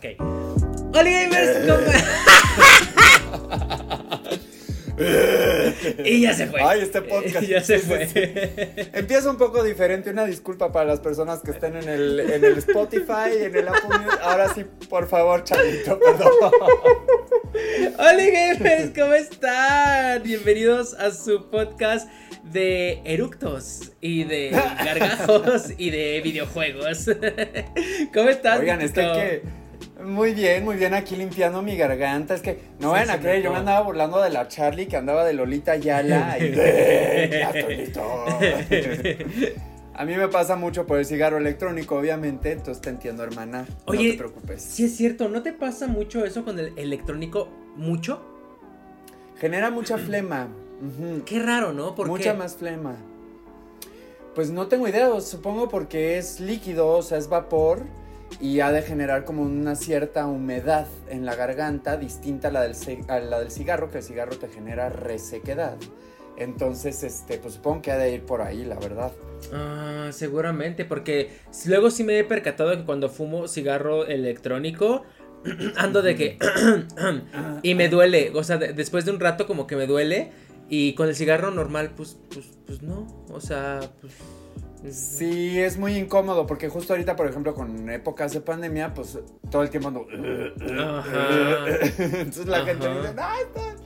Ok. Hola gamers, ¿cómo? y ya se fue. Ay, este podcast. ya se fue. Empieza un poco diferente. Una disculpa para las personas que estén en el, en el Spotify, en el Apple Music. Ahora sí, por favor, Chavito, perdón. Hola gamers, ¿cómo están? Bienvenidos a su podcast de eructos y de gargajos y de videojuegos. ¿Cómo estás? Oigan, Nico? que. Muy bien, muy bien aquí limpiando mi garganta. Es que no Sí, vayan se a creer, yo me andaba burlando de la Charlie que andaba de Lolita Yala. y de, ya estoy listo. A mí me pasa mucho por el cigarro electrónico, obviamente, entonces te entiendo, hermana. Oye, no te preocupes. Sí es cierto, ¿no te pasa mucho eso con el electrónico? ¿Mucho? Genera mucha flema. Qué raro, ¿no? Porque Mucha más flema. Pues no tengo idea, supongo porque es líquido, o sea, es vapor y ha de generar como una cierta humedad en la garganta distinta a la del, a la del cigarro, que el cigarro te genera resequedad. Entonces, este, pues supongo que ha de ir por ahí, la verdad. Ah, seguramente, porque luego sí me he percatado que cuando fumo cigarro electrónico ando de que y me duele, o sea, de- después de un rato como que me duele y con el cigarro normal pues pues pues no, o sea, pues Sí, es muy incómodo porque justo ahorita, por ejemplo, con épocas de pandemia, pues todo el tiempo ando... Ajá. Entonces la gente dice, "Ay, está-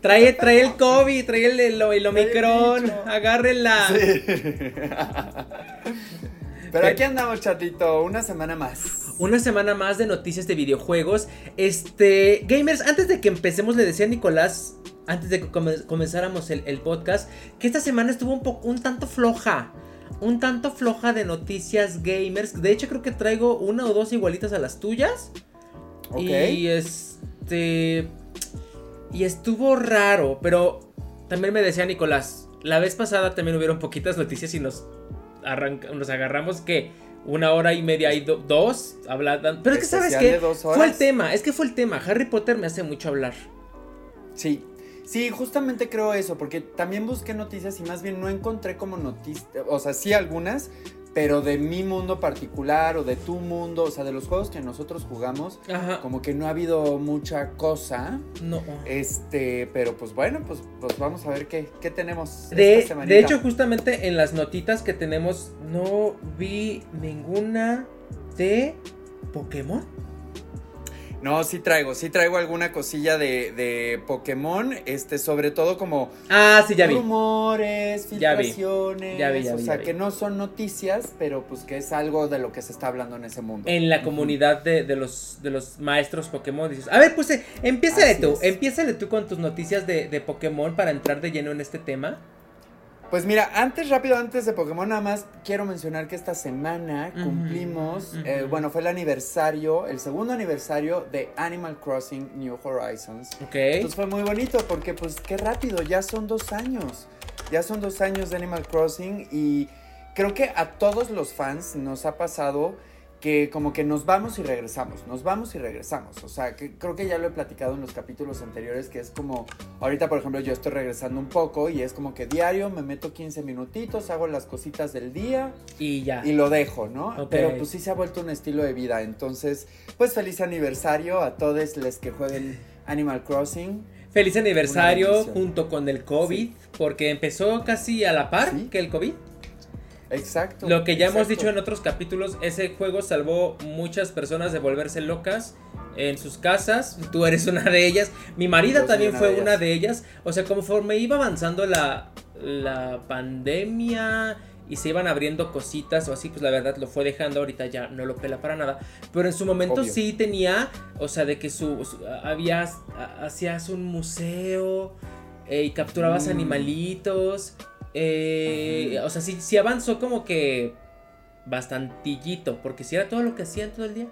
Trae, trae el COVID, trae el, el, el Omicron, agárrenla. Sí. Pero aquí andamos, chatito, una semana más. Una semana más de noticias de videojuegos. Este, gamers, antes de que empecemos, le decía a Nicolás, antes de que come- comenzáramos el, el podcast, que esta semana estuvo un, poco, un tanto floja. Un tanto floja de noticias gamers. De hecho, creo que traigo una o dos igualitas a las tuyas. Y este. Y estuvo raro, pero también me decía Nicolás, la vez pasada también hubieron poquitas noticias y nos, arranca- nos agarramos que una hora y media y do- dos hablando. Pero es que sabes que fue el tema, es que fue el tema. Harry Potter me hace mucho hablar. Sí. Sí, justamente creo eso, porque también busqué noticias y más bien no encontré como noticias, o sea, sí algunas, pero de mi mundo particular o de tu mundo, o sea, de los juegos que nosotros jugamos, Ajá. como que no ha habido mucha cosa. No. Este, pero pues bueno, pues, pues vamos a ver qué, qué tenemos. De, esta semanita. de hecho, justamente en las notitas que tenemos, no vi ninguna de Pokémon. No, sí traigo, sí traigo alguna cosilla de, de Pokémon, este, sobre todo como Ah, sí, ya vi. rumores, filtraciones, Ya vi, ya vi, o sea, que no son noticias, pero pues que es algo de lo que se está hablando en ese mundo. en la comunidad de, de los, de los maestros Pokémon. Dices, a ver, pues eh, empiézale Así tú, es. empiézale tú con tus noticias de, de Pokémon para entrar de lleno en este tema. Pues mira, antes, rápido, antes de Pokémon, nada más quiero mencionar que esta semana cumplimos, eh, bueno, fue el aniversario, el segundo aniversario de Animal Crossing New Horizons. Ok. Entonces fue muy bonito porque pues qué rápido, ya son dos años. Ya son dos años de Animal Crossing y creo que a todos los fans nos ha pasado que como que nos vamos y regresamos, nos vamos y regresamos. O sea, que creo que ya lo he platicado en los capítulos anteriores, que es como, ahorita por ejemplo yo estoy regresando un poco y es como que diario me meto 15 minutitos, hago las cositas del día Y ya. y lo dejo, ¿no? Ok. Pero pues sí se ha vuelto un estilo de vida. Entonces, pues feliz aniversario a todos los que jueguen Animal Crossing. Feliz aniversario junto con el COVID, porque empezó casi a la par Sí. que el COVID. Exacto. Lo que ya hemos dicho en otros capítulos, ese juego salvó muchas personas de volverse locas en sus casas. Tú eres una de ellas. Mi marida también una fue de una de ellas. O sea, conforme iba avanzando la, la pandemia y se iban abriendo cositas o así, pues la verdad lo fue dejando. Ahorita ya no lo pela para nada. Pero en su momento Obvio. sí tenía, o sea, de que su, su- había, hacías un museo eh, y capturabas Mm. animalitos. Eh. O sea, sí, sí avanzó como que bastantillito, porque si era todo lo que hacían todo el día,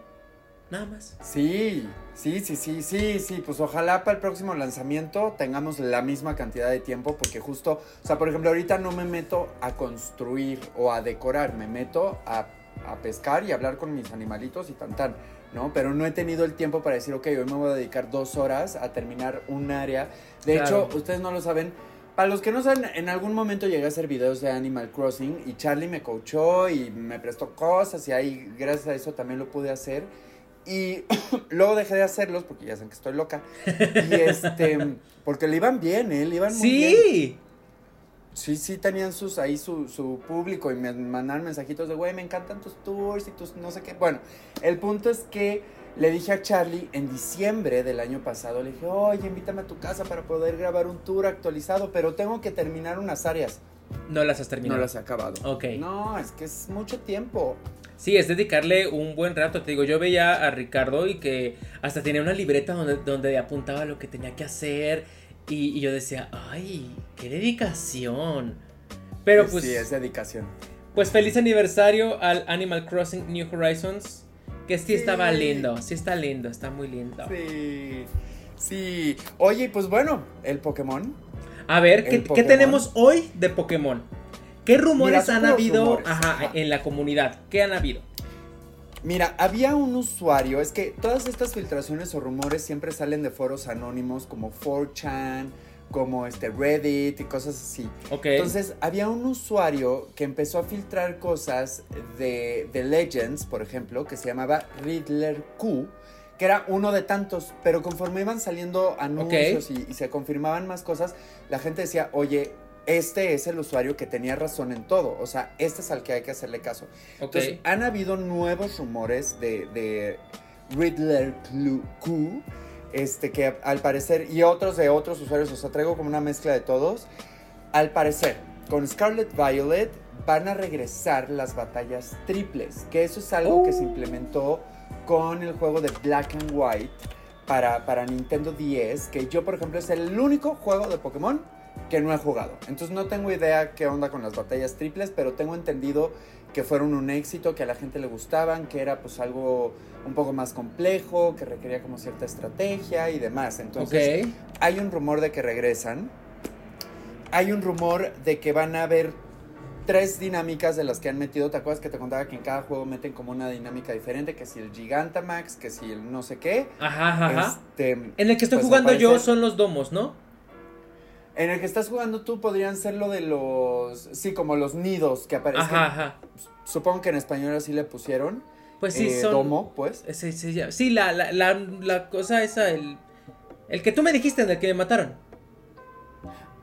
nada más. Sí, sí, sí, sí, sí, sí. Pues ojalá para el próximo lanzamiento tengamos la misma cantidad de tiempo, porque justo, o sea, por ejemplo, ahorita no me meto a construir o a decorar, me meto a, a pescar y hablar con mis animalitos y tan tan. ¿no? Pero no he tenido el tiempo para decir, ok, hoy me voy a dedicar dos horas a terminar un área. De Claro. hecho, ustedes no lo saben, para los que no saben, en algún momento llegué a hacer videos de Animal Crossing y Charlie me coachó y me prestó cosas y ahí gracias a eso también lo pude hacer. Y luego dejé de hacerlos porque ya saben que estoy loca. Y este, porque le iban bien, ¿eh? Le iban muy bien. Sí. Sí, sí, tenían sus, ahí su, su público y me mandaban mensajitos de, güey, me encantan tus tours y tus no sé qué. Bueno, el punto es que le dije a Charlie en diciembre del año pasado, le dije, oye, invítame a tu casa para poder grabar un tour actualizado, pero tengo que terminar unas áreas. No las has terminado. No las he acabado. Ok. No, es que es mucho tiempo. Sí, es dedicarle un buen rato. Te digo, yo veía a Ricardo y que hasta tenía una libreta donde, donde apuntaba lo que tenía que hacer. Y, y yo decía, ay, qué dedicación. Pero pues, Sí, es dedicación. pues feliz aniversario al Animal Crossing New Horizons. Que sí, Sí. estaba lindo, sí está lindo, está muy lindo. Sí, sí. Oye, pues bueno, el Pokémon. A ver, ¿qué, ¿qué Pokémon. tenemos hoy de Pokémon? ¿Qué rumores Mira, han habido rumores. ajá, Ajá. en la comunidad? ¿Qué han habido? Mira, había un usuario, es que todas estas filtraciones o rumores siempre salen de foros anónimos como 4chan, como este Reddit y cosas así. Ok. Entonces, había un usuario que empezó a filtrar cosas de, de Legends, por ejemplo, que se llamaba Riddler Q, que era uno de tantos, pero conforme iban saliendo anuncios y, y se confirmaban más cosas, la gente decía, oye, este es el usuario que tenía razón en todo, o sea, este es al que hay que hacerle caso. ok. Entonces, han habido nuevos rumores de, de Riddler Q, este, que al parecer, y otros de otros usuarios, o sea, traigo como una mezcla de todos. Al parecer, con Scarlet Violet van a regresar las batallas triples, que eso es algo que se Uh. implementó con el juego de Black and White para, para Nintendo 10, que yo, por ejemplo, es el único juego de Pokémon que no he jugado. Entonces no tengo idea qué onda con las batallas triples, pero tengo entendido que fueron un éxito, que a la gente le gustaban, que era pues algo un poco más complejo, que requería como cierta estrategia y demás. Entonces hay un rumor de que regresan. Hay un rumor de que van a haber tres dinámicas de las que han metido. ¿Te acuerdas que te contaba que en cada juego meten como una dinámica diferente? Que si el Gigantamax, que si el no sé qué. Ajá, ajá. Este, En el que estoy pues, jugando yo son los domos, ¿no? En el que estás jugando tú podrían ser lo de los... Sí, como los nidos que aparecen. Ajá, ajá. Supongo que en español así le pusieron. Pues sí, eh, son. Domo, pues. Sí, sí, ya- sí, la, la, la, la cosa esa, el. El que tú me dijiste, en el que me mataron.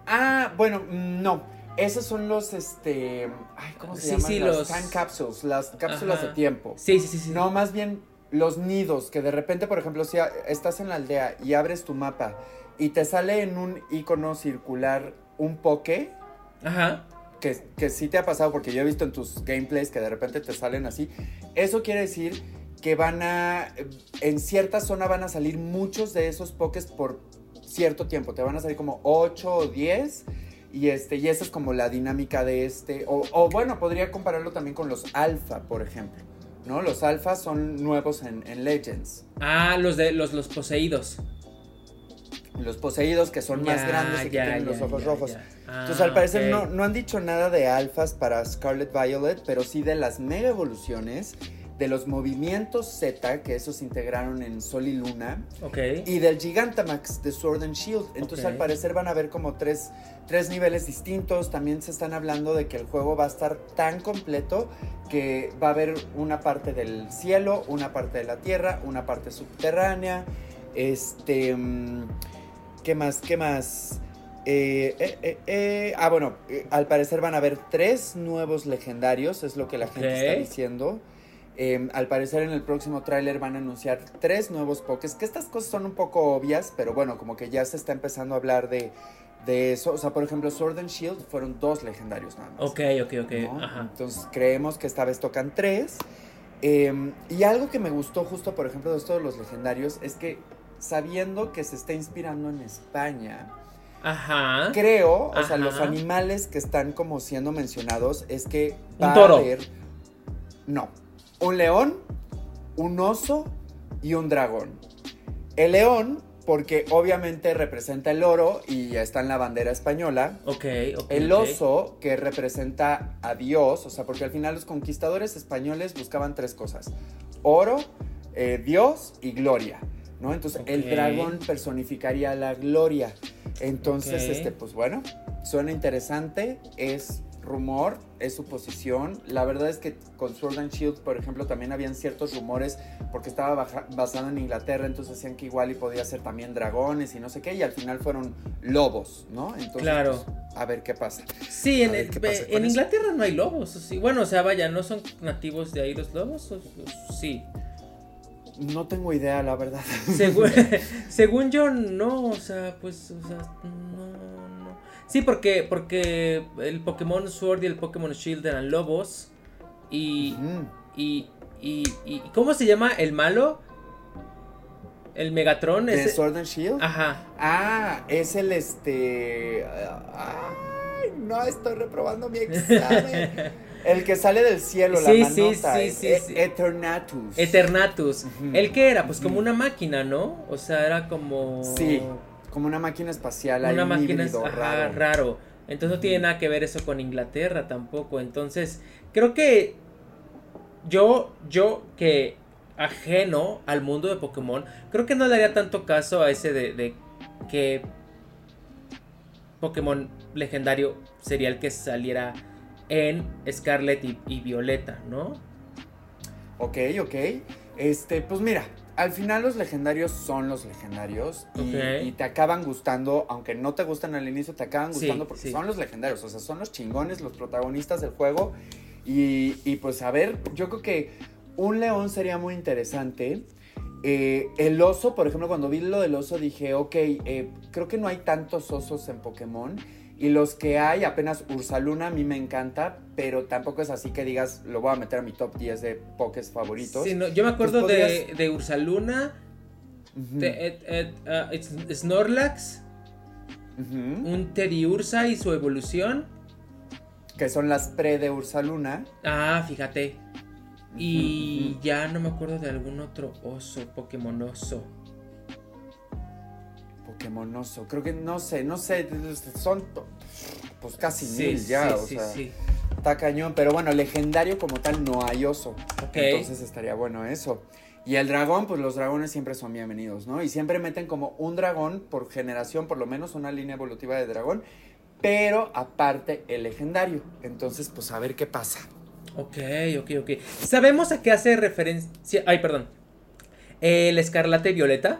Ah, bueno, mm, no. Esos son los, este... Ay, ¿cómo se Sí, llaman? sí, las los- time capsules, las cápsulas Ajá. de tiempo. Sí, sí, sí, sí. No, más bien los nidos, que de repente, por ejemplo, si estás en la aldea y abres tu mapa y te sale en un icono circular un poke, Ajá. que, que sí te ha pasado porque yo he visto en tus gameplays que de repente te salen así, eso quiere decir que van a, en cierta zona van a salir muchos de esos pokés por cierto tiempo, te van a salir como 8 o 10 y, este, y esa es como la dinámica de este, o, o bueno, podría compararlo también con los alfa, por ejemplo, ¿no? Los alfas son nuevos en, en Legends. Ah, los de los, los poseídos. Los poseídos que son más grandes y que tienen ya, los ojos rojos. Entonces, Ah, al parecer ok. no, no han dicho nada de alfas para Scarlet Violet, pero sí de las mega evoluciones, de los movimientos Z, que esos integraron en Sol y Luna, Ok. y del Gigantamax de Sword and Shield. Entonces, al parecer van a haber como tres, tres niveles distintos. También se están hablando de que el juego va a estar tan completo que va a haber una parte del cielo, una parte de la tierra, una parte subterránea. Este. mm, ¿Qué más? ¿Qué más? Eh, eh, eh, eh, ah, bueno, eh, al parecer van a haber tres nuevos legendarios, es lo que la gente está diciendo. Eh, al parecer en el próximo tráiler van a anunciar tres nuevos pokés, que estas cosas son un poco obvias, pero bueno, como que ya se está empezando a hablar de, de eso. O sea, por ejemplo, Sword and Shield fueron dos legendarios nada más. Ok, ok, ok. ¿no? Ajá. Entonces creemos que esta vez tocan tres. Eh, y algo que me gustó justo, por ejemplo, de esto de los legendarios, es que sabiendo que se está inspirando en España, Ajá. creo, o sea, Ajá. los animales que están como siendo mencionados es que Un va toro. a haber, no, un león, un oso y un dragón. El león, porque obviamente representa el oro y está en la bandera española. Ok, ok. El oso, que representa a Dios, o sea, porque al final los conquistadores españoles buscaban tres cosas: oro, eh, Dios y gloria, ¿no? Entonces, el dragón personificaría la gloria. Entonces, este, pues bueno, suena interesante. Es rumor, es suposición. La verdad es que con Sword and Shield, por ejemplo, también habían ciertos rumores porque estaba baja- basado en Inglaterra, entonces decían que igual y podía ser también dragones y no sé qué, y al final fueron lobos, ¿no? Entonces, Claro. pues, a ver qué pasa. Sí, en, A pasa. Inglaterra no hay lobos. Sí. Bueno, o sea, vaya, ¿no son nativos de ahí los lobos? O- o- sí. No tengo idea, la verdad. Según, según yo, no, o sea, pues, o sea, no, no. Sí, porque, porque el Pokémon Sword y el Pokémon Shield eran lobos. Y, y, y, y, ¿cómo se llama el malo? El Megatron. ¿De ese- Sword and Shield? Ajá. Ah, es el este. Ay, no, estoy reprobando mi examen. el que sale del cielo, Sí, la manota. sí, sí, eh, sí. Eternatus. Eternatus. ¿El que era? Pues como una máquina, ¿no? O sea, era como... Sí, como una máquina espacial. una un máquina ajá, raro. raro. Entonces no tiene nada que ver eso con Inglaterra tampoco. Entonces, creo que yo, yo que ajeno al mundo de Pokémon, creo que no le haría tanto caso a ese de, de que Pokémon legendario sería el que saliera en Scarlet y, y Violeta, ¿no? Ok, ok. Este, pues mira, al final los legendarios son los legendarios y, te acaban gustando, aunque no te gustan al inicio, te acaban Sí, gustando porque sí. son los legendarios, o sea, son los chingones, los protagonistas del juego. Y, y, pues a ver, yo creo que un león sería muy interesante. Eh, el oso, por ejemplo, cuando vi lo del oso dije, ok, eh, creo que no hay tantos osos en Pokémon. Y los que hay, apenas Ursaluna a mí me encanta, pero tampoco es así que digas, lo voy a meter a mi top 10 de Pokés favoritos. Sí, no, yo me acuerdo Pues de, podrías- de Ursaluna, de ah, Snorlax, ujú, un Teddiursa y su evolución. Que son las pre de Ursaluna. Ah, fíjate. Y ya no me acuerdo de algún otro oso, Pokémon oso. Pokémon oso. Creo que no sé, no sé. Son pues casi Sí, mil ya. sí, o sí, sea, sí. está cañón. Pero bueno, legendario como tal no hay oso. Ok. Entonces estaría bueno eso. Y el dragón, pues los dragones siempre son bienvenidos, ¿no? Y siempre meten como un dragón por generación, por lo menos una línea evolutiva de dragón. Pero aparte el legendario. Entonces, pues a ver qué pasa. Ok, ok, ok. ¿Sabemos a qué hace referencia? Ay, perdón. El escarlata y violeta.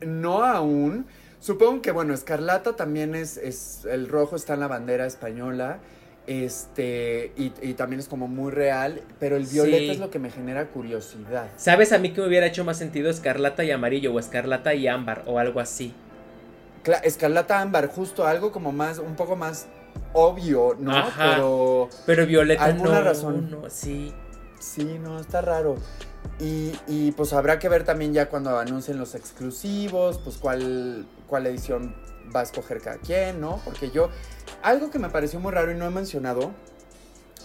No aún. Supongo que, bueno, Escarlata también es, es. El rojo está en la bandera española. Este. Y, y también es como muy real. Pero el violeta Sí. es lo que me genera curiosidad. ¿Sabes a mí que me hubiera hecho más sentido escarlata y amarillo o escarlata y ámbar o algo así? Cla- Escarlata ámbar, justo algo como más. Un poco más obvio, ¿no? Ajá. Pero. Pero violeta Alguna no, razón. no, sí. Sí, no, está raro. Y, y, pues habrá que ver también ya cuando anuncien los exclusivos, pues cuál, cuál edición va a escoger cada quien, ¿no? Porque yo, algo que me pareció muy raro y no he mencionado,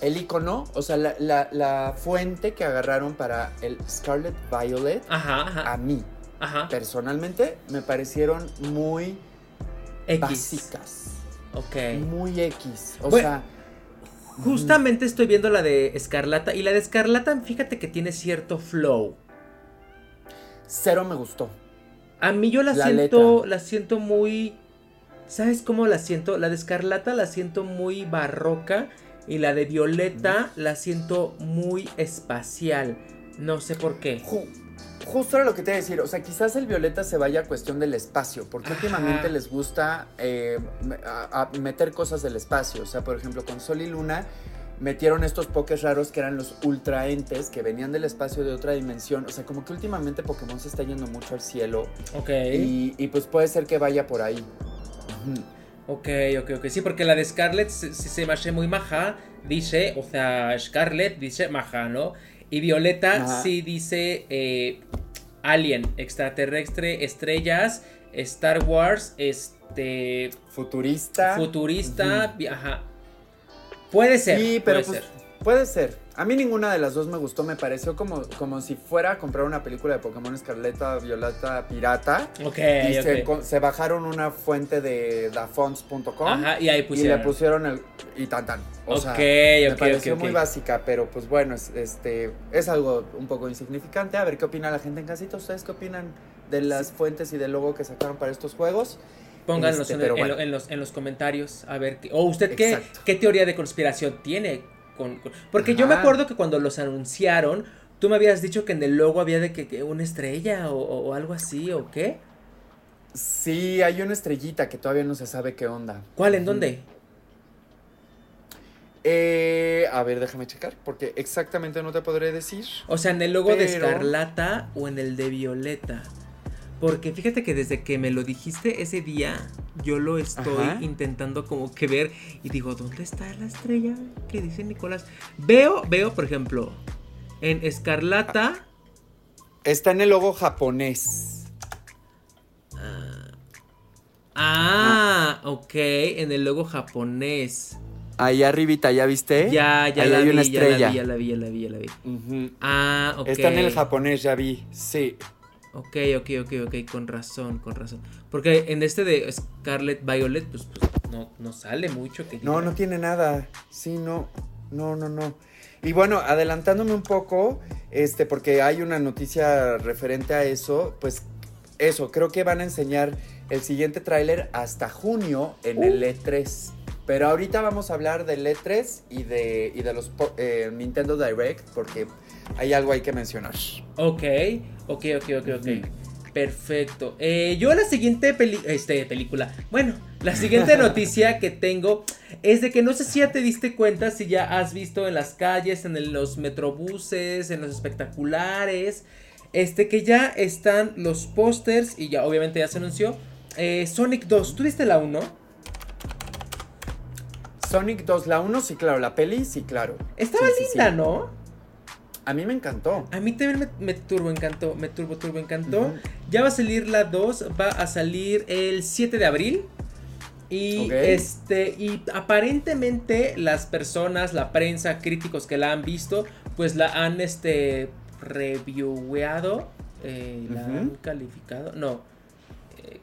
el icono, o sea, la, la- la fuente que agarraron para el Scarlet Violet, Ajá, a mí, ajá. personalmente, me parecieron muy X. básicas, Ok. muy X. O Bueno, sea, Justamente estoy viendo la de Escarlata y la de Escarlata, fíjate que tiene cierto flow. cero me gustó. A mí yo la, La siento, letra. la siento muy ¿Sabes cómo la siento? La de Escarlata la siento muy barroca y la de Violeta la siento muy espacial. No sé por qué. Ju- justo era lo que te iba a decir, o sea, quizás el violeta se vaya a cuestión del espacio, porque Ajá. últimamente les gusta eh, me- a- a meter cosas del espacio, o sea, por ejemplo, con Sol y Luna metieron estos pokés raros que eran los ultraentes, que venían del espacio de otra dimensión, o sea, como que últimamente Pokémon se está yendo mucho al cielo Ok. y, y pues puede ser que vaya por ahí. Ok, ok, ok. Sí, porque la de Scarlett se, se, se me hace muy maja. Dice, o sea, Scarlett dice maja, ¿no? Y Violeta Ajá. sí dice eh, Alien, extraterrestre, estrellas, Star Wars, este. Futurista. Futurista, vi- ajá. Puede ser. Sí, pero puede pues, ser. puede ser. A mí ninguna de las dos me gustó, me pareció como, como si fuera a comprar una película de Pokémon Escarleta, Violeta, Pirata. Ok, y se, ok. con- se bajaron una fuente de dafonts.com Ajá, y ahí y pusieron. le pusieron el y tan tan. O ok, sea, me ok, pareció ok, ok. muy básica, pero pues bueno, es, este es algo un poco insignificante. A ver qué opina la gente en casita. ¿Ustedes qué opinan de las fuentes y del logo que sacaron para estos juegos? Pónganos Este, en, bueno. en los, en los comentarios a ver, o usted qué, Exacto. qué teoría de conspiración tiene. Con, con- porque yo me acuerdo que cuando los anunciaron, tú me habías dicho que en el logo había de que, que una estrella o, algo así, ¿o qué? Sí, hay una estrellita que todavía no se sabe qué onda. ¿Cuál? ¿En dónde? Eh, a ver, déjame checar, porque exactamente no te podré decir. O sea, en el logo de escarlata o en el de violeta. Porque fíjate que desde que me lo dijiste ese día, yo lo estoy Ajá. intentando como que ver y digo, ¿dónde está la estrella que dice Nicolás? Veo, veo, por ejemplo, en escarlata. Está en el logo japonés. Ah, ok, en el logo japonés. Ahí arribita, ¿ya viste? Ya, ya Ahí la hay vi, una ya la estrella. vi, ya la vi, ya la vi, ya la vi. Ah, ok. Está en el japonés, ya vi. Sí. Ok, ok, ok, ok, con razón, con razón. Porque en este de Scarlet Violet, pues, pues, no, no sale mucho que No, diga. no tiene nada. Sí, no. No, no, no. Y bueno, adelantándome un poco, este, porque hay una noticia referente a eso, pues eso, creo que van a enseñar el siguiente tráiler hasta junio en el E3. Pero ahorita vamos a hablar del E3 y de, y de los eh, Nintendo Direct, porque hay algo ahí que mencionar. Ok, ok, ok, ok, ok. Perfecto. Eh, yo la siguiente peli este, película, bueno, la siguiente noticia que tengo es de que no sé si ya te diste cuenta, si ya has visto en las calles, en el- los metrobuses, en los espectaculares, este que ya están los pósters y ya obviamente ya se anunció. eh, Sonic 2, ¿tú viste la 1? Sonic 2, la 1, sí, claro, la peli, sí, claro. Estaba Sí, sí, linda, sí. ¿no? A mí me encantó. A mí también me, me turbo encantó, me turbo turbo encantó. Ya va a salir la 2, va a salir el 7 de abril. Y este y aparentemente las personas, la prensa, críticos que la han visto, pues la han este reviewado, eh, la han calificado, no.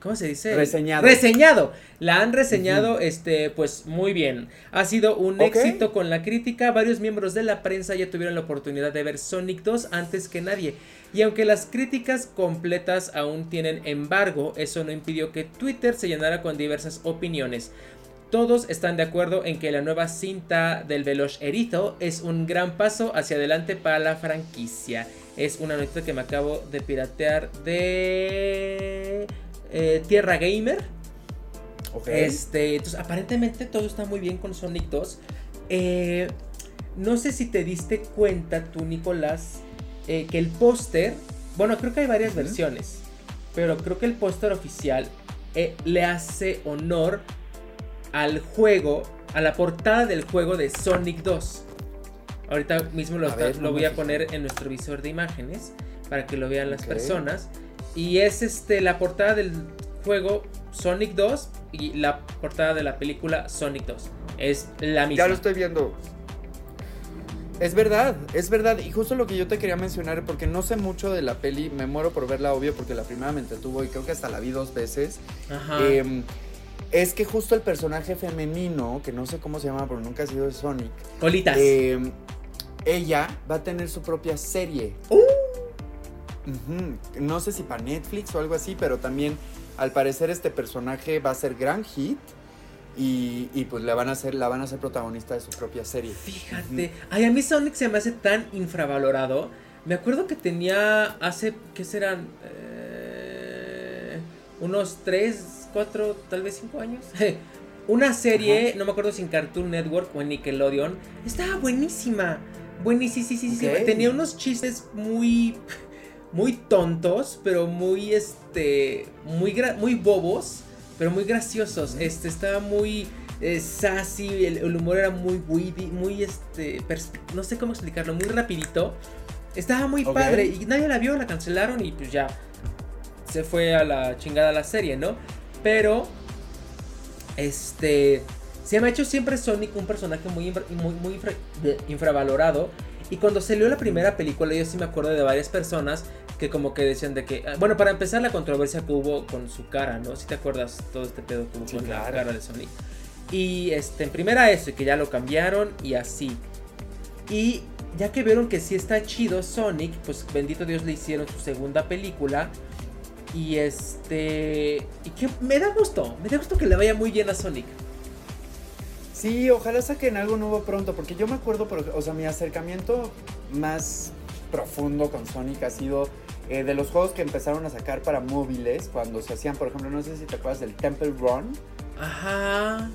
¿Cómo se dice? Reseñado. Reseñado. La han reseñado, este, pues muy bien. Ha sido un éxito con la crítica. Varios miembros de la prensa ya tuvieron la oportunidad de ver Sonic 2 antes que nadie. Y aunque las críticas completas aún tienen embargo, eso no impidió que Twitter se llenara con diversas opiniones. Todos están de acuerdo en que la nueva cinta del Veloz Erizo es un gran paso hacia adelante para la franquicia. Es una noticia que me acabo de piratear de eh, Tierra Gamer. Ok. Este, entonces aparentemente todo está muy bien con Sonic 2. Eh, no sé si te diste cuenta tú, Nicolás, eh, que el póster, bueno, creo que hay varias versiones, pero creo que el póster oficial eh, le hace honor al juego, a la portada del juego de Sonic 2. Ahorita mismo lo, A está- ver, lo no voy a poner en nuestro visor de imágenes para que lo vean las personas. Y es este la portada del juego Sonic 2 y la portada de la película Sonic 2. Es la misma. Ya lo estoy viendo. Es verdad, es verdad. Y justo lo que yo te quería mencionar, porque no sé mucho de la peli, me muero por verla, obvio, porque la primera me entretuvo y creo que hasta la vi dos veces. Ajá. Em, es que justo el personaje femenino, que no sé cómo se llama, pero nunca ha sido de Sonic, Colitas. em, ella va a tener su propia serie. Uh. No sé si para Netflix o algo así, pero también al parecer este personaje va a ser gran hit. Y, y pues la van a hacer, la van a hacer protagonista de su propia serie. Fíjate. Ay, a mí Sonic se me hace tan infravalorado. Me acuerdo que tenía hace, ¿qué serán? Eh, unos 3, 4, tal vez 5 años. Una serie, no me acuerdo si en Cartoon Network o en Nickelodeon. Estaba buenísima. Buenísima. Ok. Tenía unos chistes muy... Muy tontos, pero muy, este... Muy, muy bobos, pero muy graciosos. Este, estaba muy eh, sassy, el, el humor era muy witty, muy este, no sé cómo explicarlo, muy rapidito. Estaba muy padre y nadie la vio, la cancelaron y pues ya se fue a la chingada la serie, ¿no? Pero este se me ha hecho siempre Sonic un personaje muy infra- muy, muy infra- infravalorado y cuando salió la primera película yo sí me acuerdo de varias personas que como que decían de que ah, bueno, para empezar la controversia que hubo con su cara, ¿no? Si te acuerdas todo este pedo que hubo Sí, con la cara de Sonic. Y este, en primera eso, y que ya lo cambiaron y así. Y ya que vieron que sí está chido Sonic, pues bendito Dios le hicieron su segunda película. Y este. Y que me da gusto. Me da gusto que le vaya muy bien a Sonic. Sí, ojalá saquen algo nuevo pronto, porque yo me acuerdo, o sea, mi acercamiento más profundo con Sonic ha sido eh, de los juegos que empezaron a sacar para móviles, cuando se hacían, por ejemplo, no sé si te acuerdas del Temple Run. Ajá.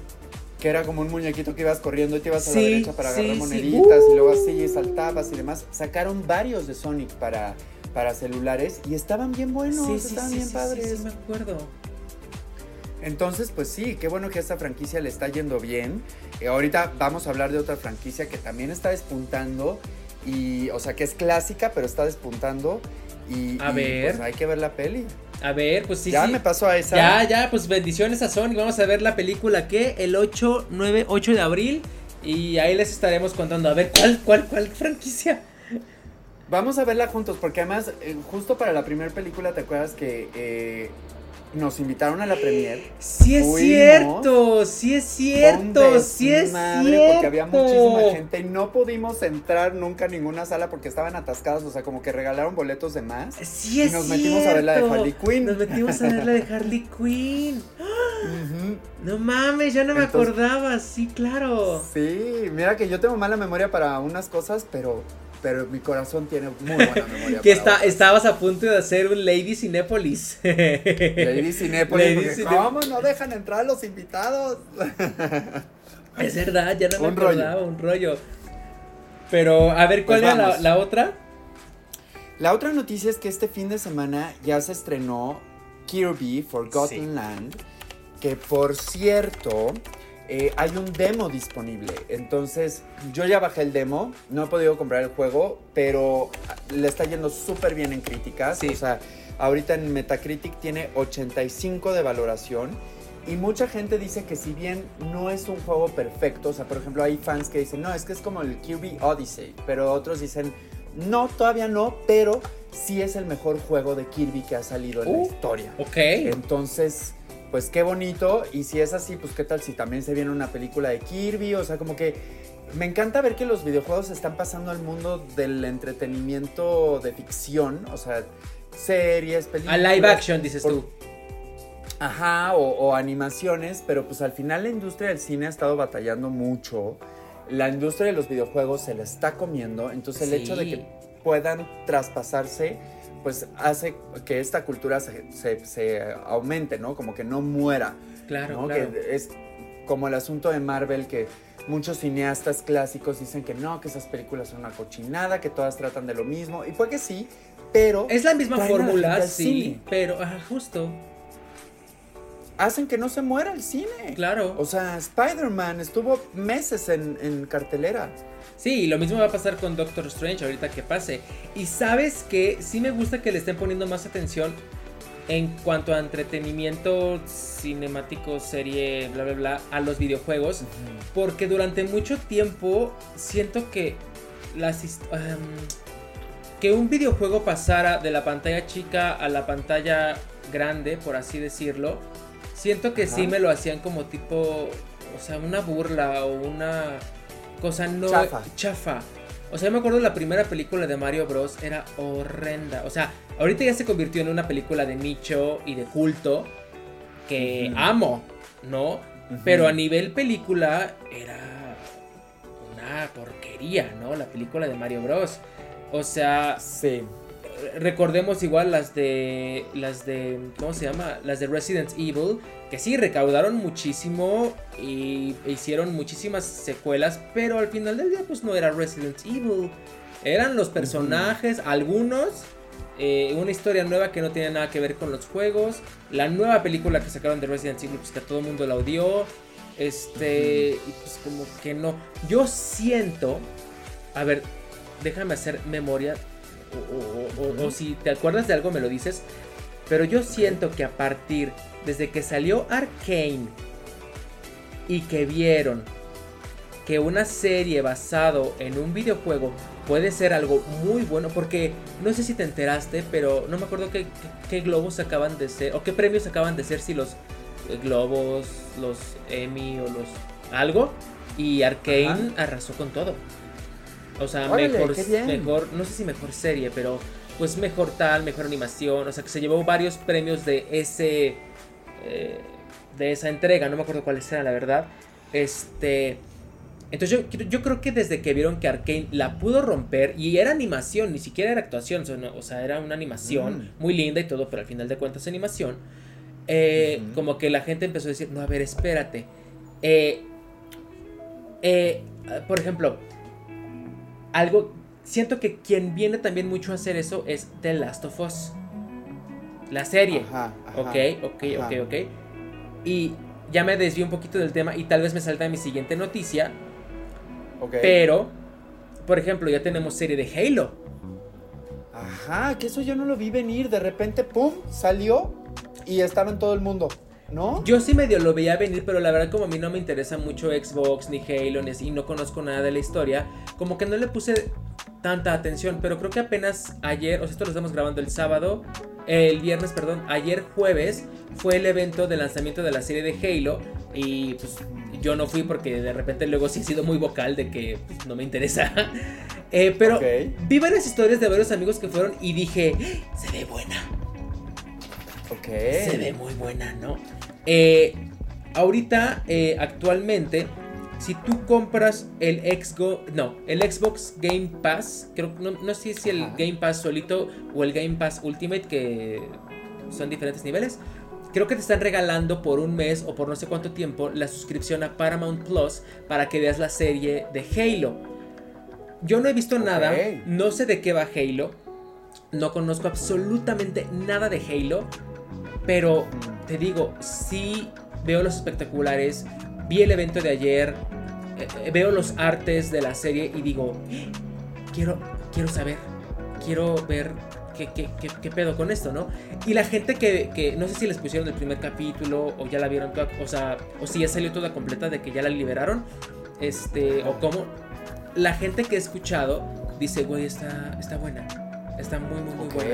Que era como un muñequito que ibas corriendo y te ibas a la derecha para agarrar moneditas y luego así saltabas y demás. Sacaron varios de Sonic para, para celulares y estaban bien buenos, estaban bien padres. Sí, me acuerdo. Entonces, pues sí, qué bueno que a esta franquicia le está yendo bien. Eh, ahorita vamos a hablar de otra franquicia que también está despuntando. Y, o sea, que es clásica, pero está despuntando. Y, a ver. Pues hay que ver la peli. A ver, pues sí. Ya me pasó a esa. Ya, ya, pues bendiciones a Sony. Vamos a ver la película que el 8, 9, 8 de abril. Y ahí les estaremos contando. A ver, ¿cuál, cuál, cuál franquicia? Vamos a verla juntos, porque además, eh, justo para la primera película, ¿te acuerdas que eh, nos invitaron a la premier. Sí es cierto, sí es cierto, sí es cierto. Porque había muchísima gente y no pudimos entrar nunca a ninguna sala porque estaban atascadas, o sea, como que regalaron boletos de más. Sí es y nos metimos a ver la de Harley Quinn. Nos metimos a ver la de Harley Quinn. No mames, ya no me acordaba, sí, claro. Sí, mira que yo tengo mala memoria para unas cosas, pero pero mi corazón tiene muy buena memoria. que está, estabas a punto de hacer un Lady Cinépolis. Lady Cinépolis. ¿Cómo no dejan entrar a los invitados? es verdad, ya no me un acordaba, rollo. un rollo. Pero, a ver, ¿cuál pues era la, otra? La otra noticia es que este fin de semana ya se estrenó Kirby Forgotten Land. Que por cierto, eh, hay un demo disponible. Entonces, yo ya bajé el demo, no he podido comprar el juego, pero le está yendo súper bien en críticas. O sea, ahorita en Metacritic tiene 85 de valoración. Y mucha gente dice que si bien no es un juego perfecto, o sea, por ejemplo, hay fans que dicen, no, es que es como el Kirby Odyssey, pero otros dicen, no, todavía no, pero sí es el mejor juego de Kirby que ha salido en la uh, historia. Ok. Entonces, pues qué bonito. Y si es así, pues qué tal si también se viene una película de Kirby. O sea, como que me encanta ver que los videojuegos están pasando al mundo del entretenimiento de ficción. O sea, series, películas. A live action, dices tú. Ajá, o, animaciones, pero pues al final la industria del cine ha estado batallando mucho. La industria de los videojuegos se la está comiendo. Entonces el hecho de que puedan traspasarse pues hace que esta cultura se, aumente, ¿no? Como que no muera. Claro, claro. Que es como el asunto de Marvel que muchos cineastas clásicos dicen que no, que esas películas son una cochinada, que todas tratan de lo mismo. Y fue que sí, pero... Es la misma fórmula, sí, pero justo. Hacen que no se muera el cine. Claro. O sea, Spider-Man estuvo meses en, en cartelera. Sí, lo mismo va a pasar con Doctor Strange ahorita que pase. Y sabes que sí me gusta que le estén poniendo más atención en cuanto a entretenimiento cinemático, serie, bla, bla, bla, a los videojuegos. Porque durante mucho tiempo siento que las... Em, que un videojuego pasara de la pantalla chica a la pantalla grande, por así decirlo, siento que sí me lo hacían como tipo, o sea, una burla o una cosa no chafa. O sea, me acuerdo la primera película de Mario Bros. era horrenda. O sea, ahorita ya se convirtió en una película de nicho y de culto que amo, ¿no? Pero a nivel película era una porquería, ¿no? La película de Mario Bros. O sea, sí recordemos igual las de las de ¿cómo se llama? Las de Resident Evil, que sí recaudaron muchísimo y hicieron muchísimas secuelas, pero al final del día pues no era Resident Evil. Eran los personajes, algunos eh, una historia nueva que no tenía nada que ver con los juegos, la nueva película que sacaron de Resident Evil pues que todo el mundo la odió. Este, y pues como que no. Yo siento, a ver, déjame hacer memoria o, si te acuerdas de algo me lo dices. Pero yo siento que a partir, desde que salió Arkane y que vieron que una serie basado en un videojuego puede ser algo muy bueno, porque no sé si te enteraste, pero no me acuerdo qué, qué, globos acaban de ser, o qué premios acaban de ser, si los globos, los Emmy o los algo, y Arkane arrasó con todo. O sea, Órale, mejor, mejor, no sé si mejor serie, pero pues mejor tal, mejor animación. O sea, que se llevó varios premios de ese. eh, de esa entrega. No me acuerdo cuáles eran, la verdad. Este. Entonces yo, yo creo que desde que vieron que Arkane la pudo romper, y era animación, ni siquiera era actuación, o sea, no- o sea, era una animación Mm. muy linda y todo, pero al final de cuentas animación, eh, como que la gente empezó a decir, no, a ver, espérate. Eh, eh, por ejemplo, algo, siento que quien viene también mucho a hacer eso es The Last of Us, la serie. Ajá, ajá, Ok, ok, ajá. ok, ok. Y ya me desvío un poquito del tema y tal vez me salta mi siguiente noticia. Ok. Pero, por ejemplo, ya tenemos serie de Halo. Ajá, que eso yo no lo vi venir. De repente, pum, salió y estaba en todo el mundo, ¿no? Yo sí medio lo veía venir, pero la verdad como a mí no me interesa mucho Xbox ni Halo ni así, y no conozco nada de la historia, como que no le puse tanta atención, pero creo que apenas ayer, o sea, esto lo estamos grabando el sábado, el viernes, perdón, ayer jueves fue el evento de lanzamiento de la serie de Halo y pues yo no fui porque de repente luego sí he sido muy vocal de que pues, no me interesa. Eh, pero vi varias historias de varios amigos que fueron y dije, "¡Ah! se ve buena. Ok. Se ve muy buena, ¿no? Eh, ahorita, eh, actualmente, si tú compras el Xgo, no, el Xbox Game Pass, creo, no, no sé si el Ajá. Game Pass solito o el Game Pass Ultimate, que son diferentes niveles. Creo que te están regalando por un mes o por no sé cuánto tiempo la suscripción a Paramount Plus para que veas la serie de Halo. Yo no he visto nada, no sé de qué va Halo, no conozco absolutamente nada de Halo, pero te digo, sí veo los espectaculares, vi el evento de ayer, eh, veo los artes de la serie y digo, "Eh, quiero, quiero saber, quiero ver qué, qué- qué- qué pedo con esto, ¿no? Y la gente que, que no sé si les pusieron el primer capítulo o ya la vieron toda, o sea, o si ya salió toda completa de que ya la liberaron, este, o cómo, la gente que he escuchado dice, güey, está, está buena, está muy, muy, muy buena.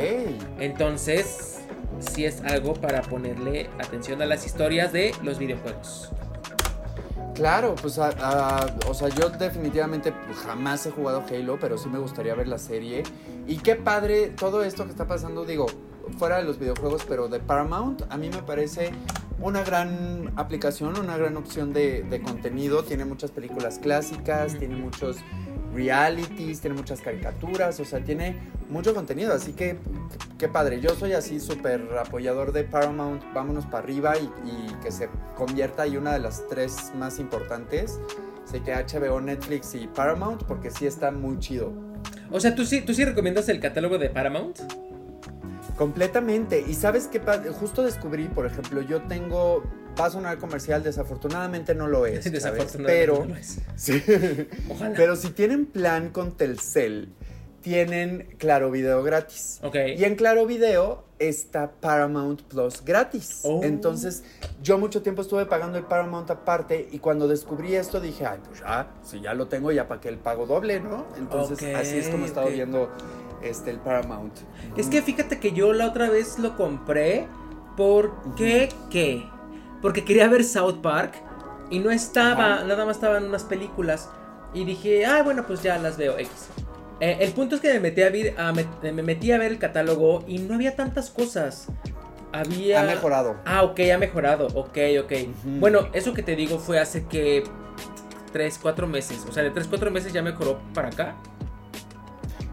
Entonces, sí es algo para ponerle atención a las historias de los videojuegos. Claro, pues, a- o sea, yo definitivamente jamás he jugado Halo, pero sí me gustaría ver la serie. Y qué padre todo esto que está pasando, digo, fuera de los videojuegos, pero de Paramount, a mí me parece una gran aplicación, una gran opción de, contenido. Tiene muchas películas clásicas, tiene muchos realities, tiene muchas caricaturas, o sea, tiene mucho contenido. Así que, qué padre. Yo soy así súper apoyador de Paramount. Vámonos para arriba y, que se convierta en una de las tres más importantes. Sé que HBO, Netflix y Paramount, porque sí está muy chido. O sea, ¿tú sí, tú sí recomiendas el catálogo de Paramount? Completamente. Y sabes qué, justo descubrí, por ejemplo, yo tengo, va a sonar comercial, desafortunadamente no lo es. Desafortunadamente Pero, no lo es. sí. Ojalá. pero si tienen plan con Telcel, tienen Claro Video gratis. ok. Y en Claro Video está Paramount Plus gratis. Oh. Entonces, yo mucho tiempo estuve pagando el Paramount aparte y cuando descubrí esto dije, ay, pues ya, si ya lo tengo, ya para que el pago doble, ¿no? Entonces, así es como he estado viendo este, el Paramount. Es que fíjate que yo la otra vez lo compré porque qué? Porque quería ver South Park y no estaba, nada más estaban unas películas y dije, ah, bueno, pues ya las veo X. Eh, el punto es que me metí, a met- me metí a ver el catálogo y no había tantas cosas. Había... Ha mejorado. Ah, ok, ha mejorado. Ok, ok. Bueno, eso que te digo fue hace que 3, 4 meses. O sea, de 3, 4 meses ya mejoró para acá.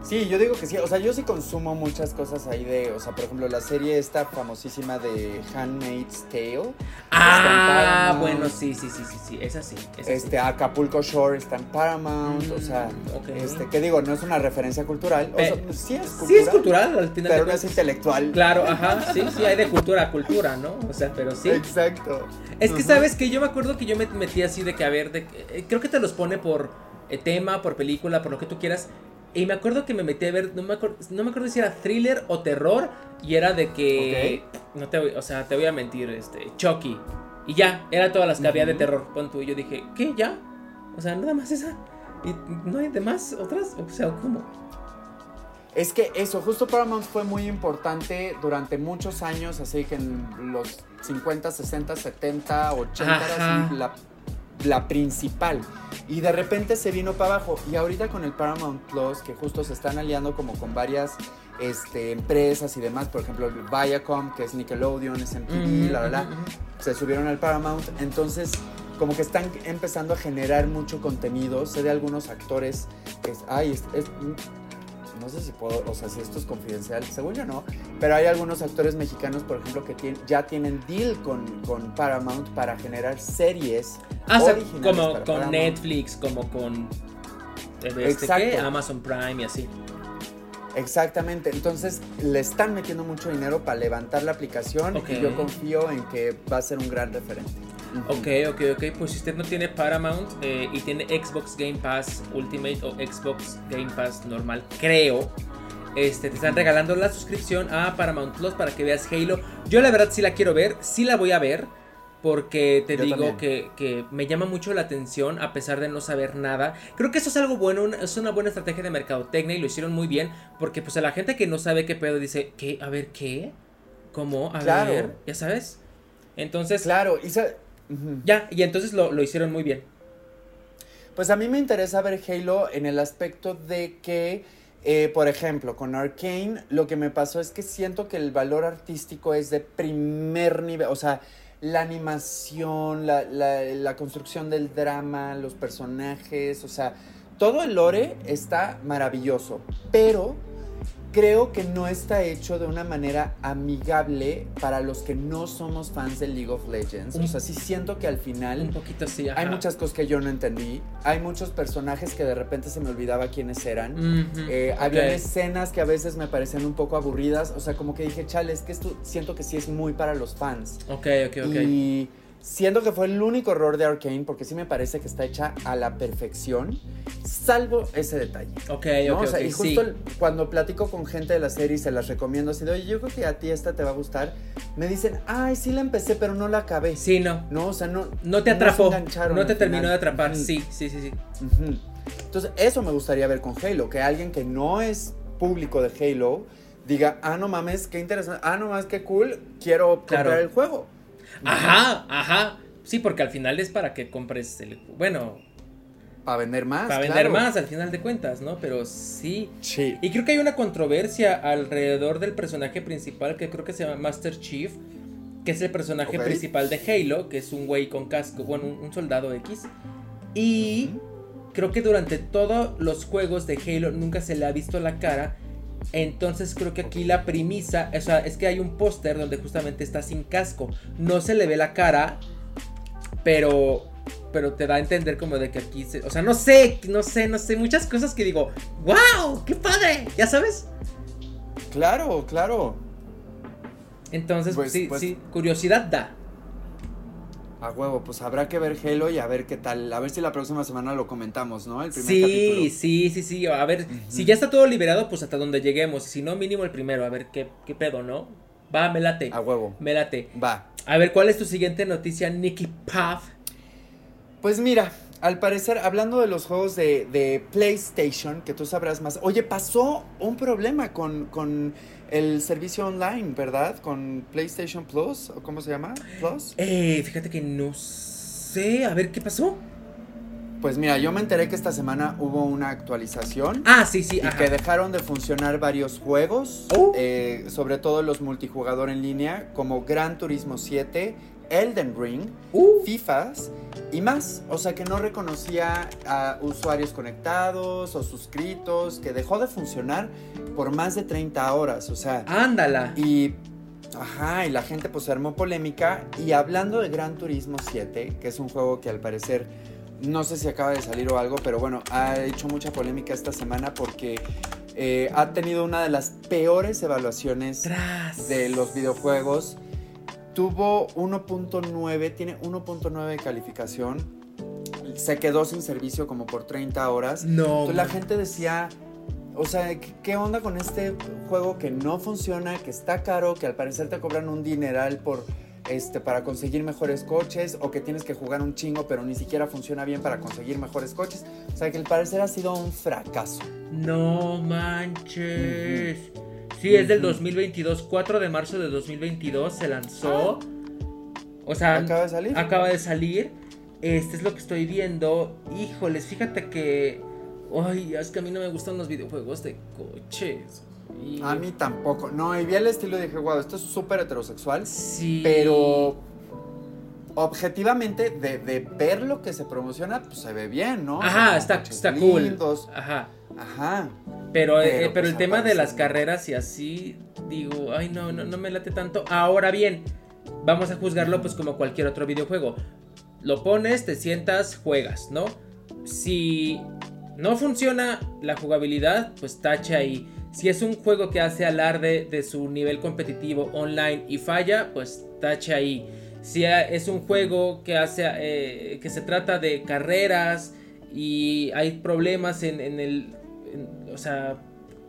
Sí, yo digo que sí. O sea, yo sí consumo muchas cosas ahí de. O sea, por ejemplo, la serie esta famosísima de Handmaid's Tale. Ah, bueno, sí, sí, sí, sí, sí. Esa sí. Esa Este sí. Acapulco Shore está en Paramount. Mm, o sea, ok. este, que digo, no es una referencia cultural. O Pe- sea, sí es cultural. Sí, es cultural al final. Pero no es intelectual. Claro, ajá, sí, sí, hay de cultura a cultura, ¿no? O sea, pero sí. Exacto. Es que sabes que yo me acuerdo que yo me metí así de que, a ver, de, eh, creo que te los pone por eh, tema, por película, por lo que tú quieras. Y me acuerdo que me metí a ver, no me, acuerdo, no me acuerdo si era thriller o terror. Y era de que, no te voy, o sea, te voy a mentir, este, Chucky. Y ya, era todas las que había de terror, pon tú. Y yo dije, ¿qué? ¿Ya? O sea, nada más esa. ¿Y no hay demás otras? O sea, ¿cómo? Es que eso, justo Paramount fue muy importante durante muchos años, así que en los 50, 60, 70, 80 era la la principal. Y de repente se vino para abajo. Y ahorita con el Paramount Plus, que justo se están aliando como con varias este, empresas y demás, por ejemplo, Viacom, que es Nickelodeon, es MTV, la, la, la, se subieron al Paramount. Entonces, como que están empezando a generar mucho contenido. Sé de algunos actores que, ay, es, es, no sé si puedo, o sea, si esto es confidencial, según yo no, pero hay algunos actores mexicanos, por ejemplo, que tienen, ya tienen deal con, con Paramount para generar series. Ah, como con Paramount. Netflix, como con este, ¿qué? Amazon Prime y así. Exactamente, entonces le están metiendo mucho dinero para levantar la aplicación okay. y yo confío en que va a ser un gran referente. Ok, ok, ok. Pues si usted no tiene Paramount eh, y tiene Xbox Game Pass Ultimate o Xbox Game Pass normal, creo. Este, te están regalando la suscripción a Paramount Plus para que veas Halo. Yo la verdad sí la quiero ver, sí la voy a ver. Porque te Yo digo que, que, me llama mucho la atención a pesar de no saber nada. Creo que eso es algo bueno, es una buena estrategia de mercadotecnia y lo hicieron muy bien. Porque pues a la gente que no sabe qué pedo dice, ¿qué? A ver, ¿qué? ¿Cómo? A claro. ver, ya sabes. Entonces... Claro, y Uh -huh. Ya, y entonces lo, lo, hicieron muy bien. Pues a mí me interesa ver Halo en el aspecto de que, eh, por ejemplo, con Arkane, lo que me pasó es que siento que el valor artístico es de primer nivel, o sea, la animación, la, la, la construcción del drama, los personajes, o sea, todo el lore está maravilloso, pero creo que no está hecho de una manera amigable para los que no somos fans de League of Legends. Un, o sea, sí siento que al final un poquito así, hay muchas cosas que yo no entendí. Hay muchos personajes que de repente se me olvidaba quiénes eran. Eh, okay. Había escenas que a veces me parecían un poco aburridas. O sea, como que dije, chale, es que esto siento que sí es muy para los fans. Ok, ok, ok. Y Siento que fue el único error de Arkane porque sí me parece que está hecha a la perfección, salvo ese detalle. Ok, ¿no? ok, o sea, okay, y justo sí. cuando platico con gente de la serie y se las recomiendo, así de, oye, yo creo que a ti esta te va a gustar, me dicen, ay, sí la empecé, pero no la acabé. Sí, no. No, o sea, no. No te atrapó. No, no te terminó final. de atrapar. Uh -huh. Sí, sí, sí, sí. Uh -huh. Entonces, eso me gustaría ver con Halo, que alguien que no es público de Halo diga, ah, no mames, qué interesante, ah, no mames, qué cool, quiero comprar Claro. el juego. Ajá, ajá. Sí, porque al final es para que compres el. Bueno, Para vender más. para vender claro. más al final de cuentas, ¿no? Pero sí. Sí. Y creo que hay una controversia alrededor del personaje principal que creo que se llama Master Chief, que es el personaje principal de Halo, que es un güey con casco, bueno, un, un soldado X. Y creo que durante todos los juegos de Halo nunca se le ha visto la cara. Entonces creo que aquí la premisa, o sea, es que hay un póster donde justamente está sin casco. No se le ve la cara, pero pero te da a entender como de que aquí se, o sea, no sé, no sé, no sé, muchas cosas que digo, "Wow, qué padre", ¿ya sabes? Claro, claro. Entonces, Pues- sí, pues- sí, curiosidad da. A huevo, pues habrá que ver Halo y a ver qué tal. A ver si la próxima semana lo comentamos, ¿no? El primer Sí, capítulo. sí, sí, sí, a ver, si ya está todo liberado, pues hasta donde lleguemos, si no mínimo el primero, a ver qué qué pedo, ¿no? Va, me late. A huevo. Me late. Va. A ver, ¿cuál es tu siguiente noticia, Nicky Puff? Pues mira, al parecer, hablando de los juegos de, de PlayStation, que tú sabrás más. Oye, pasó un problema con, con el servicio online, ¿verdad? Con PlayStation Plus, ¿o cómo se llama? Plus. Eh, fíjate que no sé, a ver qué pasó. Pues mira, yo me enteré que esta semana hubo una actualización. Ah, sí, sí, y ajá. que dejaron de funcionar varios juegos, Oh. eh, sobre todo los multijugador en línea, como Gran Turismo 7, Elden Ring, Uh, FIFAs y más. O sea que no reconocía a usuarios conectados o suscritos, que dejó de funcionar por más de 30 horas. O sea, ándala. y. Ajá, y la gente pues armó polémica. Y hablando de Gran Turismo 7, que es un juego que al parecer no sé si acaba de salir o algo, pero bueno, ha hecho mucha polémica esta semana porque eh, ha tenido una de las peores evaluaciones Tras. de los videojuegos. Tuvo 1.9, tiene 1.9 de calificación. Se quedó sin servicio como por 30 horas. No. Entonces la gente decía, o sea, ¿qué, onda con este juego que no funciona, que está caro, que al parecer te cobran un dineral por este para conseguir mejores coches o que tienes que jugar un chingo pero ni siquiera funciona bien para conseguir mejores coches? O sea, que al parecer ha sido un fracaso. No manches. Sí, es del Ujú. 2022, 4 de marzo de 2022 se lanzó. O sea, Acaba de salir. acaba de salir. Este es lo que estoy viendo. Híjoles, fíjate que. Ay, es que a mí no me gustan los videojuegos de coches. A mí tampoco. No, y vi el estilo y dije, wow, esto es súper heterosexual. Sí. Pero objetivamente, de, ver lo que se promociona, pues se ve bien, ¿no? Ajá, está, está cool. Ajá. Ajá. Pero, eh, pero, el pues, tema de las carreras y así, digo, ay, no, no, no me late tanto. Ahora bien, vamos a juzgarlo pues como cualquier otro videojuego. Lo pones, te sientas, juegas, ¿no? Si no funciona la jugabilidad, pues tacha ahí. Si es un juego que hace alarde de su nivel competitivo online y falla, pues tacha ahí. Si es un juego que hace eh, que se trata de carreras y hay problemas en, el o sea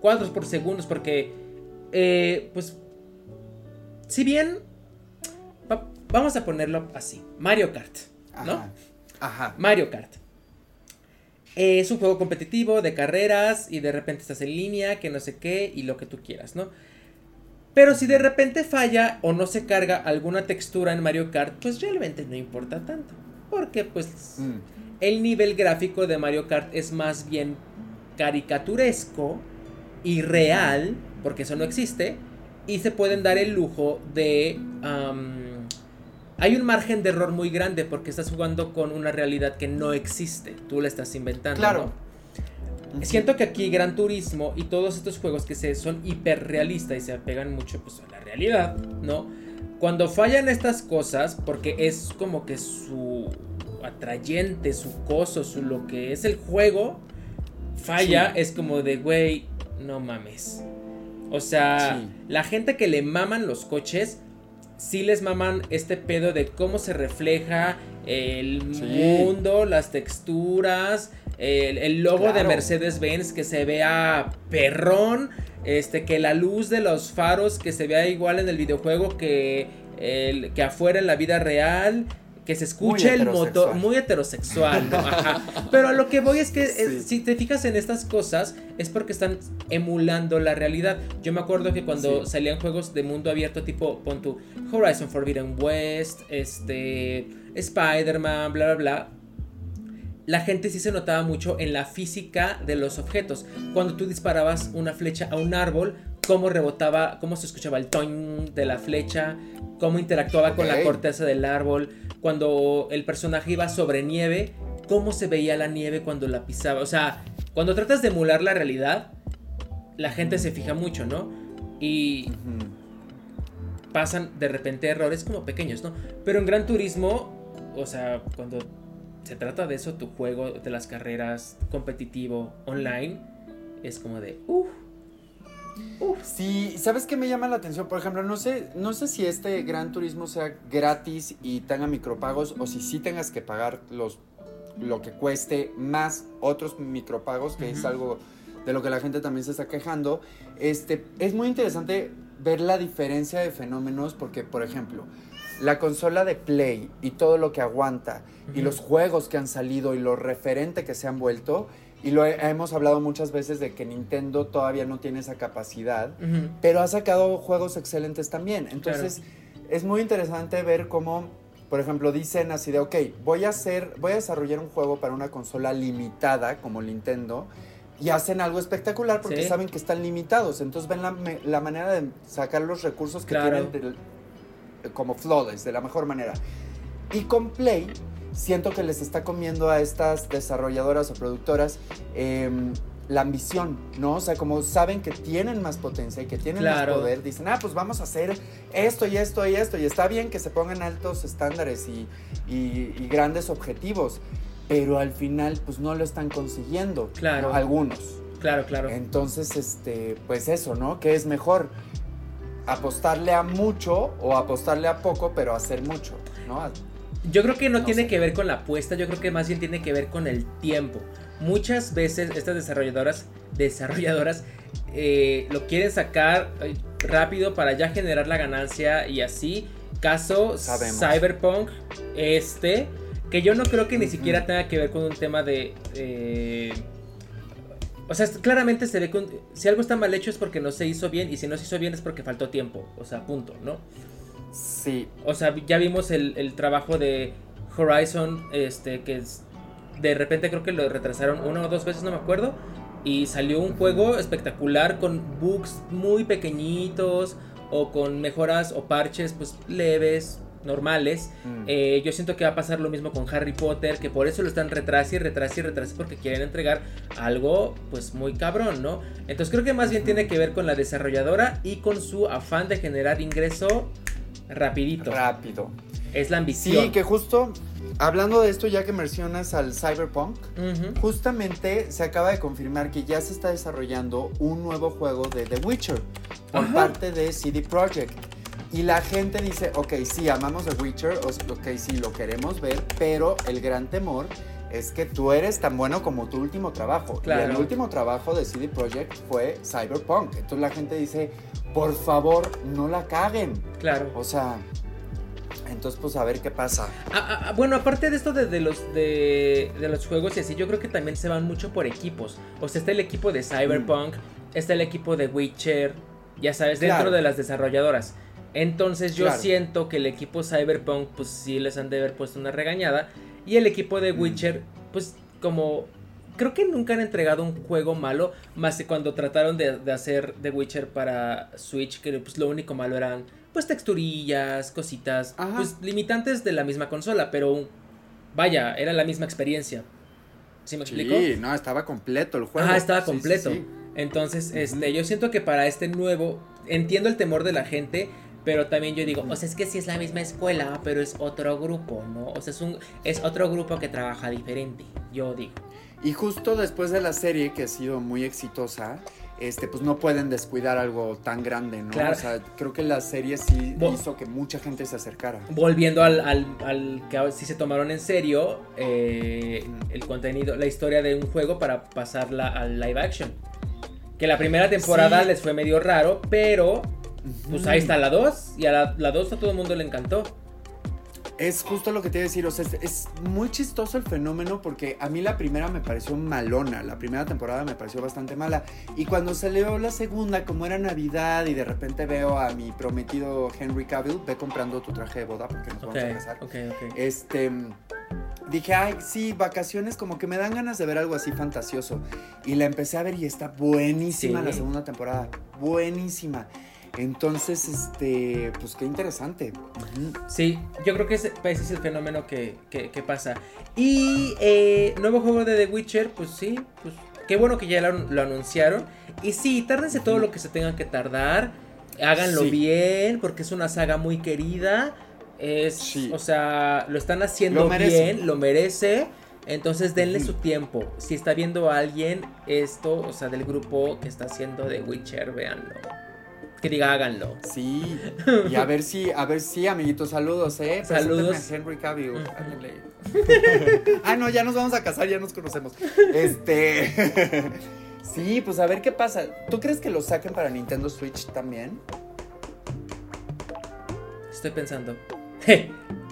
cuadros por segundos porque eh, pues si bien vamos a ponerlo así Mario Kart no Ajá. Mario Kart es un juego competitivo de carreras y de repente estás en línea que no sé qué y lo que tú quieras no pero si de repente falla o no se carga alguna textura en Mario Kart, pues realmente no importa tanto. Porque pues mm. el nivel gráfico de Mario Kart es más bien caricaturesco y real, porque eso no existe, y se pueden dar el lujo de... hay un margen de error muy grande porque estás jugando con una realidad que no existe, tú la estás inventando. Claro. Siento que aquí Gran Turismo y todos estos juegos que se, son hiperrealistas y se apegan mucho pues, a la realidad, ¿no? Cuando fallan estas cosas, porque es como que su atrayente, su coso, su lo que es el juego, falla, es como de, güey, no mames. O sea, la gente que le maman los coches, sí les maman este pedo de cómo se refleja el mundo, las texturas, el, logo de Mercedes-Benz que se vea perrón, este, que la luz de los faros que se vea igual en el videojuego que, el, que afuera en la vida real. Que se escuche el motor muy heterosexual, Pero a lo que voy es que eh, si te fijas en estas cosas es porque están emulando la realidad. Yo me acuerdo que cuando salían juegos de mundo abierto tipo pon tu Horizon Forbidden West, este Spider-Man, bla bla bla, la gente sí se notaba mucho en la física de los objetos. Cuando tú disparabas una flecha a un árbol, cómo rebotaba, cómo se escuchaba el toin de la flecha, cómo interactuaba con la corteza del árbol. Cuando el personaje iba sobre nieve, cómo se veía la nieve cuando la pisaba. O sea, cuando tratas de emular la realidad, la gente se fija mucho, ¿no? Y pasan de repente errores como pequeños, ¿no? Pero en Gran Turismo, o sea, cuando se trata de eso, tu juego de las carreras competitivo online es como de, uff. Sí, ¿sabes qué me llama la atención? Por ejemplo, no sé, no sé si este Gran Turismo sea gratis y tenga micropagos o si sí tengas que pagar los lo que cueste más otros micropagos, que es algo de lo que la gente también se está quejando. Este, es muy interesante ver la diferencia de fenómenos porque, por ejemplo, la consola de Play y todo lo que aguanta y los juegos que han salido y lo referente que se han vuelto, y lo hemos hablado muchas veces de que Nintendo todavía no tiene esa capacidad, pero ha sacado juegos excelentes también. Entonces, es muy interesante ver cómo, por ejemplo, dicen así de, ok, voy a hacer, voy a desarrollar un juego para una consola limitada como Nintendo. Y hacen algo espectacular porque saben que están limitados. Entonces ven la, manera de sacar los recursos que tienen como flawless, de la mejor manera. Y con Play, siento que les está comiendo a estas desarrolladoras o productoras em, la ambición, ¿no? O sea, como saben que tienen más potencia y que tienen más poder, dicen, ah, pues vamos a hacer esto y esto y esto. Y está bien que se pongan altos estándares y, y, grandes objetivos, pero al final, pues no lo están consiguiendo. Claro. Algunos. Claro, claro. Entonces, este, pues eso, ¿no? ¿Qué es mejor? apostarle a mucho o apostarle a poco, pero hacer mucho, ¿no? Yo creo que no, tiene que ver con la apuesta, yo creo que más bien tiene que ver con el tiempo. Muchas veces estas desarrolladoras, desarrolladoras eh, lo quieren sacar eh, rápido para ya generar la ganancia y así. Caso Cyberpunk, este, que yo no creo que ni siquiera tenga que ver con un tema de... Eh, o sea, claramente se ve que si algo está mal hecho es porque no se hizo bien y si no se hizo bien es porque faltó tiempo. O sea, punto, ¿no? Sí. O sea, ya vimos el, trabajo de Horizon, este, que es- de repente creo que lo retrasaron una o dos veces, no me acuerdo. Y salió un juego espectacular con bugs muy pequeñitos o con mejoras o parches pues leves, normales. Mm. Eh, yo siento que va a pasar lo mismo con Harry Potter, que por eso lo están retrasando y retrasando y retrasando porque quieren entregar algo pues muy cabrón, ¿no? Entonces creo que más bien tiene que ver con la desarrolladora y con su afán de generar ingreso rapidito. Rápido. es la ambición. Sí, que justo hablando de esto, ya que mencionas al Cyberpunk, justamente se acaba de confirmar que ya se está desarrollando un nuevo juego de The Witcher por Ajá. parte de CD Projekt. Y la gente dice, ok, sí, amamos The Witcher, ok, sí, lo queremos ver, pero el gran temor es que tú eres tan bueno como tu último trabajo. Y Claro. el último trabajo de CD Projekt fue Cyberpunk. Entonces la gente dice, por favor, no la caguen. Claro. O sea, entonces pues a ver qué pasa. Ah, ah, bueno, aparte de esto de, de los de, de los juegos y así, yo creo que también se van mucho por equipos. O sea, está el equipo de Cyberpunk, está el equipo de Witcher, ya sabes, dentro Claro. de las desarrolladoras. Entonces yo Claro. siento que el equipo Cyberpunk, pues sí les han de haber puesto una regañada. Y el equipo de. Witcher, pues como... Creo que nunca han entregado un juego malo, más que cuando trataron de, de hacer The Witcher para Switch, que pues lo único malo eran pues texturillas, cositas, Ajá. pues limitantes de la misma consola, pero vaya, era la misma experiencia. ¿Sí me explico? Sí, no, estaba completo el juego. Ajá, estaba Sí, sí, completo. sí. Entonces, este, yo siento que para este nuevo, entiendo el temor de la gente, pero también yo digo, o sea, es que sí es la misma escuela, pero es otro grupo, ¿no? O sea, es un, es otro grupo que trabaja diferente, yo digo. Y justo después de la serie, que ha sido muy exitosa, este, pues no pueden descuidar algo tan grande, ¿no? Claro. O sea, creo que la serie sí hizo que mucha gente se acercara. Volviendo al, al, al que sí se tomaron en serio eh, el contenido, la historia de un juego para pasarla al live action. Que la primera temporada Sí. les fue medio raro, pero pues ahí está la 2 y a la, la 2 a todo el mundo le encantó. Es justo lo que te iba a decir, o sea, es, es muy chistoso el fenómeno porque a mí la primera me pareció malona, la primera temporada me pareció bastante mala. Y cuando salió la segunda, como era Navidad y de repente veo a mi prometido Henry Cavill, ve comprando tu traje de boda porque nos Ok, vamos a casar. ok, ok. Este. Dije, ay, sí, vacaciones, como que me dan ganas de ver algo así fantasioso. Y la empecé a ver y está buenísima Sí. la segunda temporada. Buenísima. Entonces, este, pues qué interesante. Sí, yo creo que ese, ese es el fenómeno que, que- que pasa. Y eh, nuevo juego de The Witcher, pues sí, pues qué bueno que ya lo, lo anunciaron. Y sí, tárdense todo lo que se tengan que tardar. Háganlo Sí. bien, porque es una saga muy querida. Es, Sí. o sea, lo están haciendo Lo bien, lo merece. Entonces denle su tiempo. Si está viendo a alguien esto, o sea, del grupo que está haciendo The Witcher, véanlo. Que diga, háganlo. Sí. Y a ver si, a ver si, amiguitos, saludos, ¿eh? Saludos. A Henry Cavill. Ah, no, ya nos vamos a casar, ya nos conocemos. Este. sí, pues a ver qué pasa. ¿Tú crees que lo saquen para Nintendo Switch también? Estoy pensando. Yo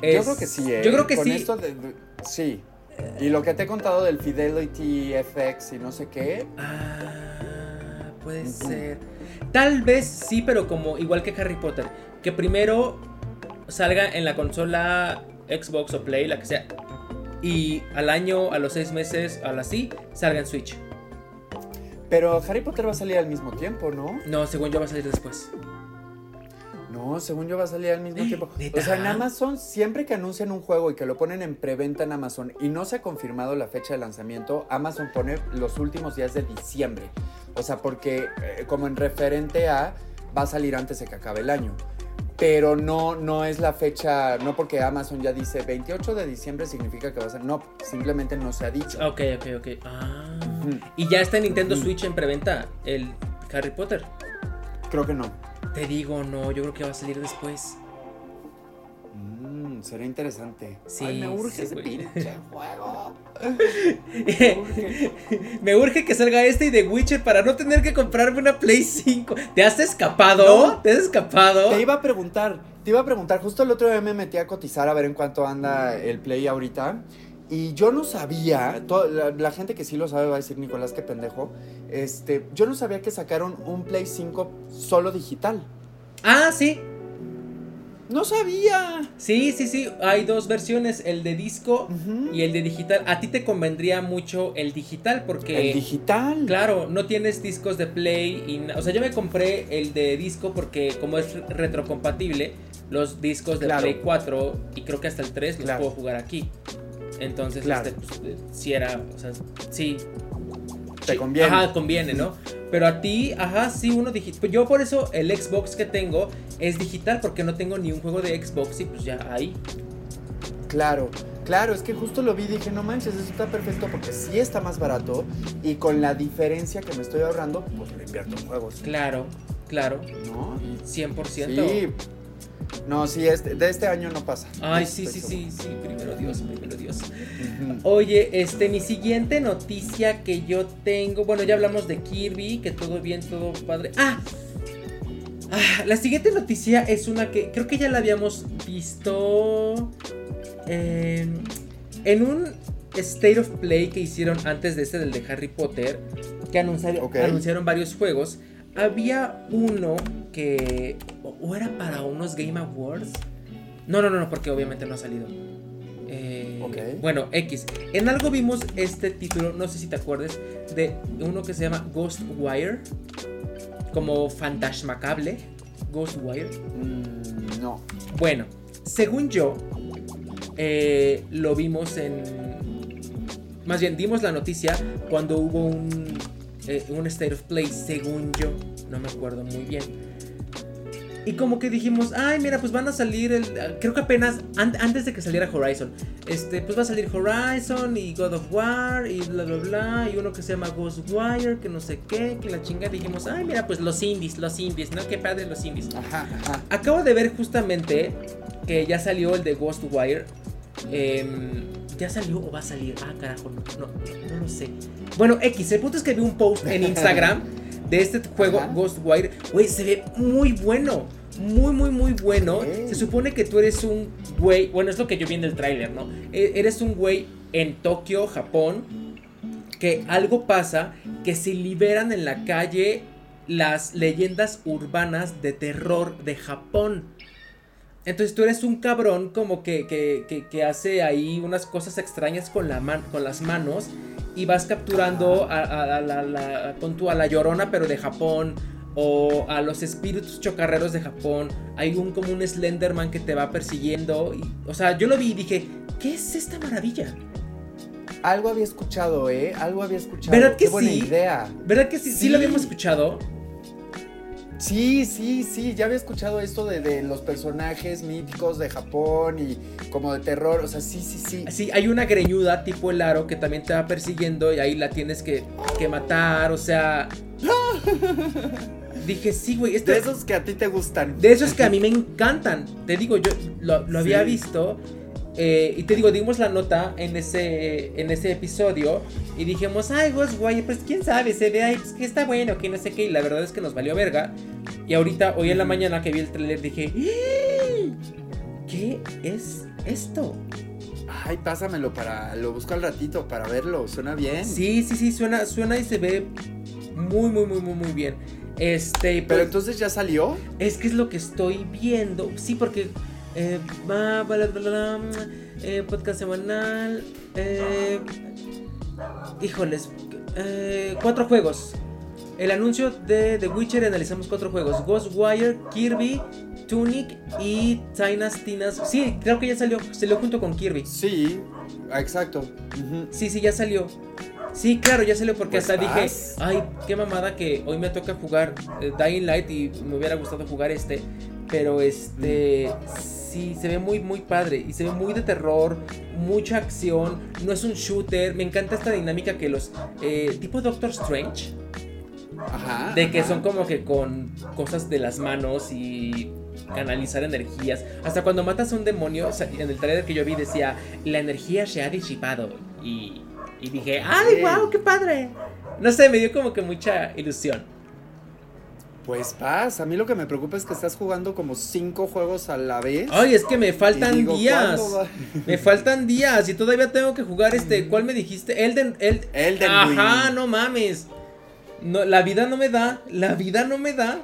Es- creo que sí, ¿eh? Yo creo que Con sí. esto de- sí. Y lo que te he contado del Fidelity FX y no sé qué. Ah, puede ser. Tal vez sí, pero como igual que Harry Potter. Que primero salga en la consola Xbox o Play, la que sea. Y al año, a los seis meses, a las sí, salga en Switch. Pero Harry Potter va a salir al mismo tiempo, ¿no? No, según yo va a salir después. No, según yo va a salir al mismo tiempo. ¿Neta? O sea, en Amazon, siempre que anuncian un juego y que lo ponen en preventa en Amazon y no se ha confirmado la fecha de lanzamiento, Amazon pone los últimos días de diciembre. O sea, porque eh, como en referente a va a salir antes de que acabe el año. Pero no, no es la fecha, no porque Amazon ya dice 28 de diciembre significa que va a ser. No, simplemente no se ha dicho. Ok, ok, ok. Ah. Y ya está en Nintendo. Switch en preventa el Harry Potter. Creo que no. Te digo, no, yo creo que va a salir después. Mm, será interesante. Sí, Ay, me urge sí, ese güey. pinche juego. Me urge. Me urge que salga este y The Witcher para no tener que comprarme una Play 5. ¿Te has escapado? No. ¿Te has escapado? Te iba a preguntar, te iba a preguntar, justo el otro día me metí a cotizar a ver en cuánto anda el Play ahorita. Y yo no sabía, la gente que sí lo sabe va a decir, Nicolás, qué pendejo. Este, yo no sabía que sacaron un Play 5 solo digital. Ah, sí. No sabía. Sí, sí, sí, hay dos versiones, el de disco y el de digital. A ti te convendría mucho el digital porque... El digital. Claro, no tienes discos de Play y... O sea, yo me compré el de disco porque como es retrocompatible, los discos de Claro. Play 4 y creo que hasta el 3 los puedo jugar aquí. Entonces, Claro. este, pues, eh, era, o sea, sí. Te conviene. Ajá, conviene, ¿no? Pero a ti, ajá, sí, uno digital. Yo por eso el Xbox que tengo es digital porque no tengo ni un juego de Xbox y pues ya ahí. Claro, claro, es que justo lo vi y dije, no manches, eso está perfecto porque sí está más barato y con la diferencia que me estoy ahorrando, pues lo invierto en juegos, Claro, claro, ¿no? 100%. Sí. No, sí, este, de este año no pasa. Ay, sí, sí, sí, sí, primero Dios, primero Dios. Oye, este, mi siguiente noticia que yo tengo, bueno, ya hablamos de Kirby, que todo bien, todo padre. Ah, Ah, la siguiente noticia es una que creo que ya la habíamos visto eh, en un State of Play que hicieron antes de este del de Harry Potter, que anunciaron varios juegos. Había uno que o, era para unos Game Awards. No, no, no, no, porque obviamente no ha salido. Eh, Ok. Bueno, X. En algo vimos este título, no sé si te acuerdes, de uno que se llama Ghostwire. Como fantasmacable. Ghostwire. Mm, no. Bueno, según yo, eh, lo vimos en. Más bien, dimos la noticia cuando hubo un, eh, un State of Play, según yo. No me acuerdo muy bien. Y como que dijimos, ay, mira, pues van a salir el. Creo que apenas an- antes de que saliera Horizon. Este, pues va a salir Horizon y God of War y bla bla bla. Y uno que se llama Ghostwire, que no sé qué, que la chinga. Dijimos, ay, mira, pues los indies, los indies, ¿no? Qué padre los indies. Ajá, ajá. Acabo de ver justamente que ya salió el de Ghostwire. Em, ¿Ya salió o va a salir? Ah, carajo, no, no, no lo sé. Bueno, X, el punto es que vi un post en Instagram de este juego Ajá. Ghostwire. Güey, se ve muy bueno. Muy, muy, muy bueno. Se supone que tú eres un güey. Bueno, es lo que yo vi en el tráiler, ¿no? E- Eres un güey en Tokio, Japón. Que algo pasa. Que se liberan en la calle las leyendas urbanas de terror de Japón. Entonces tú eres un cabrón como que, que, que- que hace ahí unas cosas extrañas con, la man- con las manos y vas capturando a, a- a la, a la llorona pero de Japón o a los espíritus chocarreros de Japón. Hay un como un Slenderman que te va persiguiendo. y- o sea, yo lo vi y dije, ¿qué es esta maravilla? Algo había escuchado, ¿eh? Algo había escuchado. ¿Verdad que Qué buena sí? idea. ¿Verdad que sí, sí. Sí. lo habíamos escuchado? Sí, sí, sí, ya había escuchado esto de, de los personajes míticos de Japón y como de terror, o sea, sí, sí, sí. Sí, hay una greñuda tipo el aro que también te va persiguiendo y ahí la tienes que, que matar, o sea... Dije, sí, güey, este... De esos que a ti te gustan. De esos que a mí me encantan. Te digo, yo lo, lo había Sí. visto. eh, y te digo, dimos la nota en ese, en ese episodio. Y dijimos, ay, Ghostwire, pues quién sabe, se ve ahí, pues que está bueno, que no sé qué. Y la verdad es que nos valió verga. Y ahorita, hoy en la mañana que vi el trailer, dije, "¡Ah! ¿qué es esto? Ay, pásamelo para. Lo busco al ratito para verlo. Suena bien. Sí, sí, sí, suena, suena y se ve muy, muy, muy, muy, muy bien. Este, Pero pues- entonces ya salió. Es que es lo que estoy viendo. Sí, porque. Eh, va, bla, bla, bla, bla, eh, podcast semanal. Eh, híjoles. eh, cuatro juegos. El anuncio de The Witcher analizamos cuatro juegos: Ghostwire, Kirby, Tunic y Tinas Tinas. Sí, creo que ya salió. Salió junto con Kirby. Sí, exacto. Sí, sí, ya salió. Sí, claro, ya salió porque Pues hasta dije, ay, qué mamada que hoy me toca jugar eh, Dying Light y me hubiera gustado jugar este. Pero este, sí, se ve muy, muy padre y se ve muy de terror, mucha acción, no es un shooter. Me encanta esta dinámica que los, eh, tipo Doctor Strange, Ajá. de que ajá. son como que con cosas de las manos y canalizar energías. Hasta cuando matas a un demonio, o sea, en el trailer que yo vi decía, la energía se ha disipado. Y, y dije, ¡ay, wow, qué padre! No sé, me dio como que mucha ilusión. Pues vas. A mí lo que me preocupa es que estás jugando como cinco juegos a la vez. Ay, es que me faltan digo, días. Me faltan días y todavía tengo que jugar este. ¿Cuál me dijiste? Elden. El, Elden Ajá, no mames. No, la vida no me da. La vida no me da.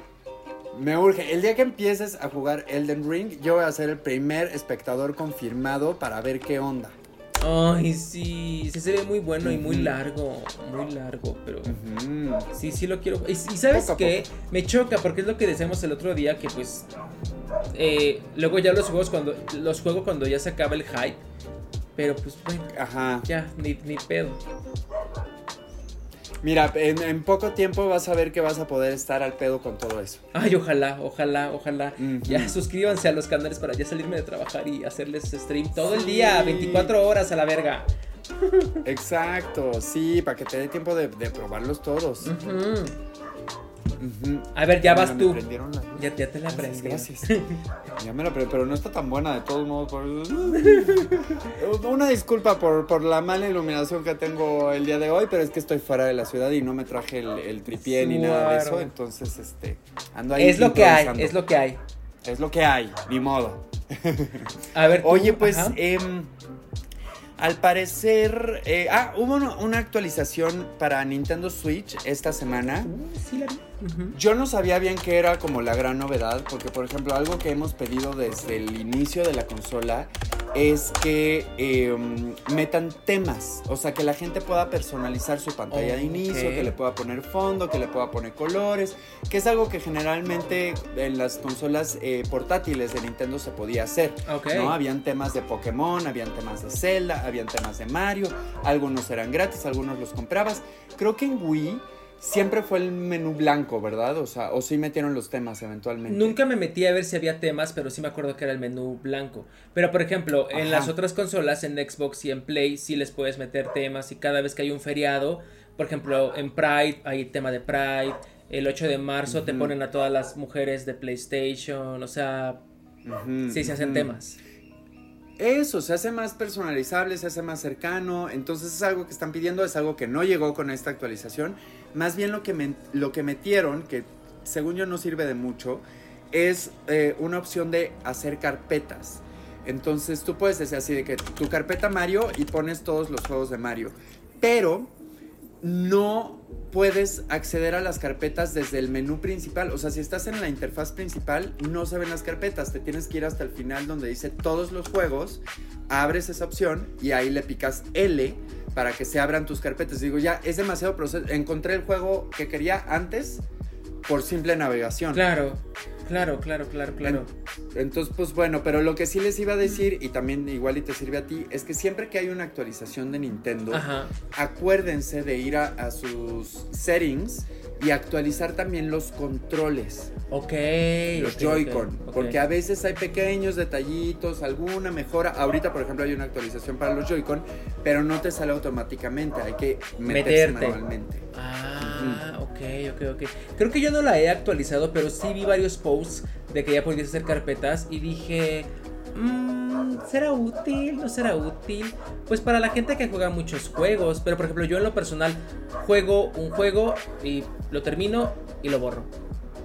Me urge. El día que empieces a jugar Elden Ring, yo voy a ser el primer espectador confirmado para ver qué onda. Ay, sí, sí se ve muy bueno y muy largo, muy largo, pero sí, sí lo quiero. Y, y sabes qué, me choca porque es lo que decíamos el otro día que pues eh, luego ya los juegos cuando los juego cuando ya se acaba el hype, pero pues bueno, Ajá. ya ni, ni pedo. Mira, en, en poco tiempo vas a ver que vas a poder estar al pedo con todo eso. Ay, ojalá, ojalá, ojalá. Ya suscríbanse a los canales para ya salirme de trabajar y hacerles stream todo el día, 24 horas a la verga. Exacto, sí, para que te dé tiempo de, de probarlos todos. A ver, ya Mira, vas tú. Ya, ya te la aprendí. gracias. Ya me la aprendí, pero no está tan buena de todos modos. por- Una disculpa por, por la mala iluminación que tengo el día de hoy, pero es que estoy fuera de la ciudad y no me traje el, el tripié ni nada de eso, entonces este ando ahí Es lo que hay, es lo que hay. Es lo que hay, ni modo. A ver, tú, Oye, pues, em, al parecer, eh, ah, hubo una, una actualización para Nintendo Switch esta semana. Uh, sí la vi. Yo no sabía bien qué era como la gran novedad, porque por ejemplo algo que hemos pedido desde el inicio de la consola es que em, metan temas, o sea, que la gente pueda personalizar su pantalla de inicio, que le pueda poner fondo, que le pueda poner colores, que es algo que generalmente en las consolas eh, portátiles de Nintendo se podía hacer. Ok. ¿no? Habían temas de Pokémon, habían temas de Zelda, habían temas de Mario, algunos eran gratis, algunos los comprabas. Creo que en Wii siempre fue el menú blanco, ¿verdad? O sea, o sí metieron los temas eventualmente. Nunca me metí a ver si había temas, pero sí me acuerdo que era el menú blanco. Pero por ejemplo, en las otras consolas, en Xbox y en Play, sí les puedes meter temas y cada vez que hay un feriado, por ejemplo, en Pride hay tema de Pride, el 8 de marzo te ponen a todas las mujeres de PlayStation, o sea, sí se hacen temas. Eso, se hace más personalizable, se hace más cercano. Entonces es algo que están pidiendo, es algo que no llegó con esta actualización. Más bien lo que, men- lo que metieron, que según yo no sirve de mucho, es eh, una opción de hacer carpetas. Entonces tú puedes decir así de que tu carpeta Mario y pones todos los juegos de Mario. Pero no puedes acceder a las carpetas desde el menú principal. O sea, si estás en la interfaz principal, no se ven las carpetas. Te tienes que ir hasta el final donde dice todos los juegos. Abres esa opción y ahí le picas L para que se abran tus carpetas. Digo, ya es demasiado proceso. Encontré el juego que quería antes por simple navegación. Claro, claro, claro, claro, claro. Entonces, pues bueno, pero lo que sí les iba a decir, y también igual y te sirve a ti, es que siempre que hay una actualización de Nintendo, Ajá. acuérdense de ir a, a sus settings y actualizar también los controles, Ok. los ok, Joy-Con, porque a veces hay pequeños detallitos, alguna mejora. Ahorita, por ejemplo, hay una actualización para los Joy-Con, pero no te sale automáticamente, hay que meterse Meterte. manualmente. Ah, ok, ok, ok. Creo que yo no la he actualizado, pero sí vi varios posts de que ya podías hacer carpetas y dije, "Mm, ¿será útil? ¿No será útil? Pues para la gente que juega muchos juegos, pero por ejemplo yo en lo personal juego un juego y lo termino y lo borro.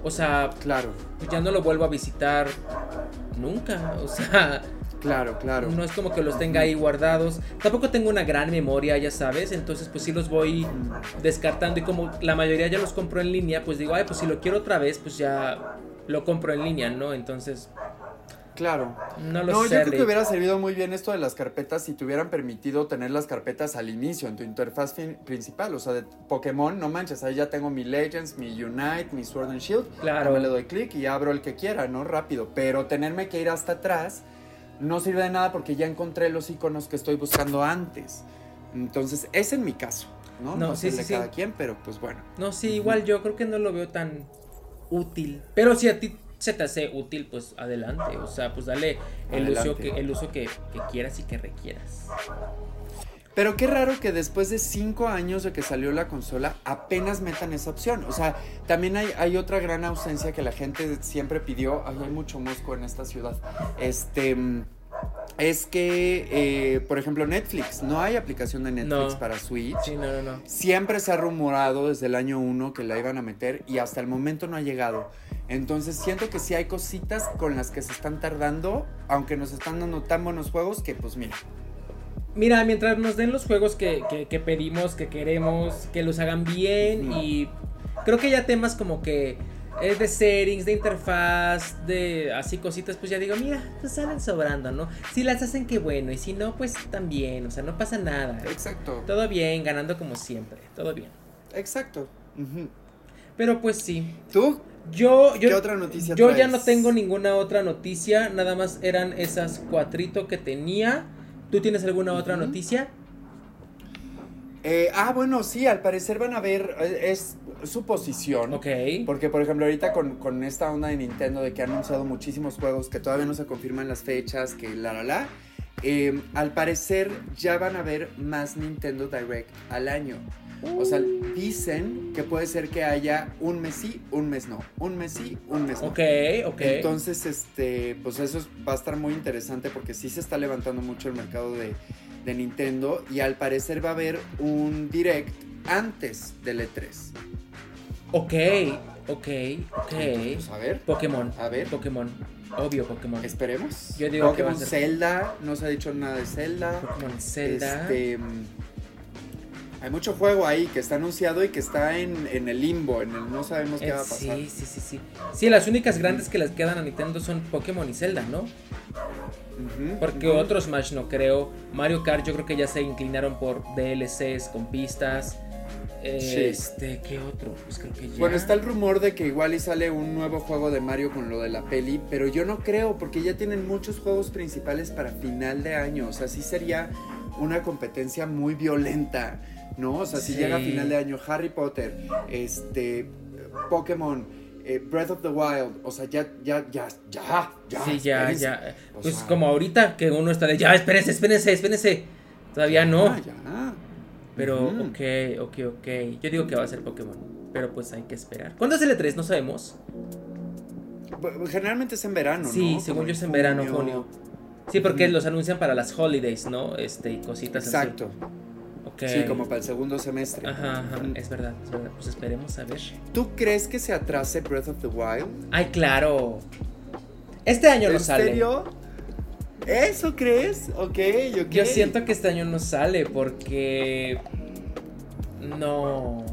O sea, Claro, pues ya no lo vuelvo a visitar nunca. O sea, claro, claro. no es como que los tenga ahí guardados. Tampoco tengo una gran memoria, ya sabes. Entonces, pues sí los voy descartando. Y como la mayoría ya los compro en línea, pues digo, ay, pues si lo quiero otra vez, pues ya lo compro en línea, ¿no? Entonces, Claro. no lo No, sé. yo creo que hubiera servido muy bien esto de las carpetas si te hubieran permitido tener las carpetas al inicio en tu interfaz principal. O sea, de Pokémon, no manches, ahí ya tengo mi Legends, mi Unite, mi Sword and Shield. Claro. Me le doy clic y abro el que quiera, ¿no? Rápido. Pero tenerme que ir hasta atrás no sirve de nada porque ya encontré los iconos que estoy buscando antes. Entonces, es mi caso, ¿no? No, No, sí, sé de sí, sí. cada quien, pero pues bueno. No, sí, igual yo creo que no lo veo tan útil. Pero si a ti se te hace útil, pues adelante. O sea, pues dale el uso, que, el uso que, que quieras y que requieras. Pero qué raro que después de cinco años de que salió la consola apenas metan esa opción. O sea, también hay, hay otra gran ausencia que la gente siempre pidió. Ay, hay mucho mosco en esta ciudad. Este. Es que, eh, por ejemplo, Netflix. No hay aplicación de Netflix No. para Switch. Sí, no, no, no. Siempre se ha rumorado desde el año 1 que la iban a meter y hasta el momento no ha llegado. Entonces siento que sí hay cositas con las que se están tardando, aunque nos están dando tan buenos juegos que pues mira. Mira, mientras nos den los juegos que, que- que pedimos, que queremos, que los hagan bien y creo que ya temas como que eh, de settings, de interfaz, de así cositas, pues ya digo, mira, pues salen sobrando, ¿no? Si las hacen, qué bueno, y si no, pues también, o sea, no pasa nada. Exacto. Todo bien, ganando como siempre, todo bien. Exacto. Pero pues sí. ¿Tú? Yo, yo, ¿Qué otra noticia yo ya no tengo ninguna otra noticia, nada más eran esas cuatrito que tenía. ¿Tú tienes alguna otra noticia? Eh, ah, bueno, sí, al parecer van a ver, eh, es su posición. Ok. Porque, por ejemplo, ahorita con, con esta onda de Nintendo de que ha anunciado muchísimos juegos que todavía no se confirman las fechas, que la la la, eh, al parecer ya van a haber más Nintendo Direct al año. O sea, dicen que puede ser que haya un mes sí, un mes no, un mes sí, un mes no. Ok, ok. Entonces, este, pues eso es- va a estar muy interesante porque sí se está levantando mucho el mercado de, de Nintendo y al parecer va a haber un direct antes del E3. ok, ok, ok. Pues a ver, Pokémon. a ver. Pokémon. Obvio, Pokémon. esperemos. Yo digo que va a Pokémon ser- Zelda, no se ha dicho nada de Zelda. Pokémon Zelda. Este, hay mucho juego ahí que está anunciado y que está en, en el limbo, en el no sabemos qué Eh, va a pasar. sí, sí, sí, sí. Sí, las únicas grandes que les quedan a Nintendo son Pokémon y Zelda, ¿no? Porque otros Smash no creo. Mario Kart yo creo que ya se inclinaron por DLCs con pistas. Este, ¿qué otro? Pues creo que ya. Bueno, está el rumor de que igual y sale un nuevo juego de Mario con lo de la peli, pero yo no creo, porque ya tienen muchos juegos principales para final de año. O sea, sí sería una competencia muy violenta, ¿no? O sea, si Sí. llega a final de año Harry Potter, este, Pokémon, eh, Breath of the Wild, o sea, ya, ya, ya, ya, ya. Sí, ya, espérense. ya. O Pues sea, como ahorita que uno está de ya, espérense, espérense, espérense. Todavía no. Ya, Pero, Ujú. ok, ok, ok. Yo digo que va a ser Pokémon. Pero pues hay que esperar. ¿Cuándo es el E3? No sabemos. Generalmente es en verano, ¿no? Sí, según yo es en verano, junio. Sí, porque los anuncian para las holidays, ¿no? Este, y cositas Exacto. así. Ok. Sí, como para el segundo semestre. Ajá, ajá, es verdad, es verdad. Pues esperemos a ver. ¿Tú crees que se atrase Breath of the Wild? Ay, claro. Este año no ¿En sale. serio? ¿Eso crees? Ok, ok. Yo siento que este año no sale porque. No.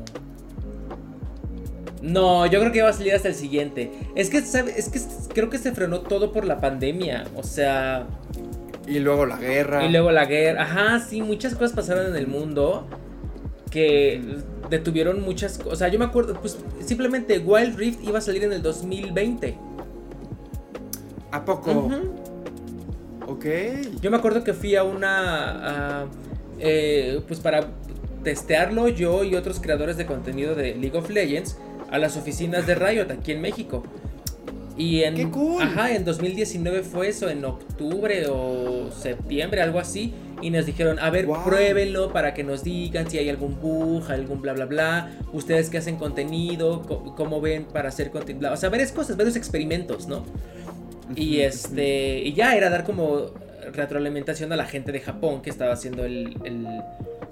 No, yo creo que va a salir hasta el siguiente. Es que, ¿sabe? Es que creo que se frenó todo por la pandemia. O sea. Y luego la guerra. Y luego la guerra. Ajá, sí, muchas cosas pasaron en el mundo que detuvieron muchas cosas. O sea, yo me acuerdo, pues simplemente Wild Rift iba a salir en el 2020. ¿A poco? Ujú. Ok. Yo me acuerdo que fui a una. a, eh, pues para testearlo yo y otros creadores de contenido de League of Legends a las oficinas de Riot aquí en México. Y en, ¡Qué cool! Ajá, en 2019 fue eso, en octubre o septiembre, algo así. Y nos dijeron, a ver, Wow. pruébenlo para que nos digan si hay algún bug, algún bla, bla, bla. Ustedes que hacen contenido, co- cómo ven para hacer contenido. O sea, varias cosas, varios experimentos, ¿no? Y este. Y ya era dar como retroalimentación a la gente de Japón que estaba haciendo el, el,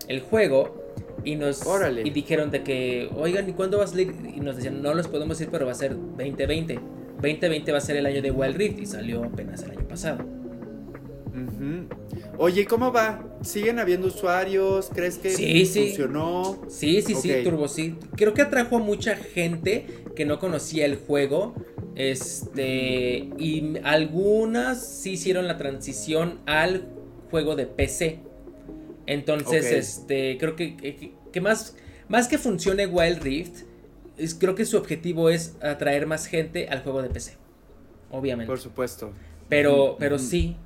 el juego. Y nos. Órale. Y dijeron de que. Oigan, ¿y cuándo va a salir? Y nos decían, no los podemos decir, pero va a ser 2020. 2020 va a ser el año de Wild Rift. Y salió apenas el año pasado. ujú. Oye, ¿cómo va? ¿Siguen habiendo usuarios? ¿Crees que Sí, funcionó? Sí, sí, sí, Ok. Turbo sí. Creo que atrajo a mucha gente que no conocía el juego. Este. Y algunas sí hicieron la transición al juego de PC. Entonces, este. Creo que, que, que más, más que funcione Wild Rift. es- creo que su objetivo es atraer más gente al juego de PC. Obviamente. Por supuesto. Pero, pero sí.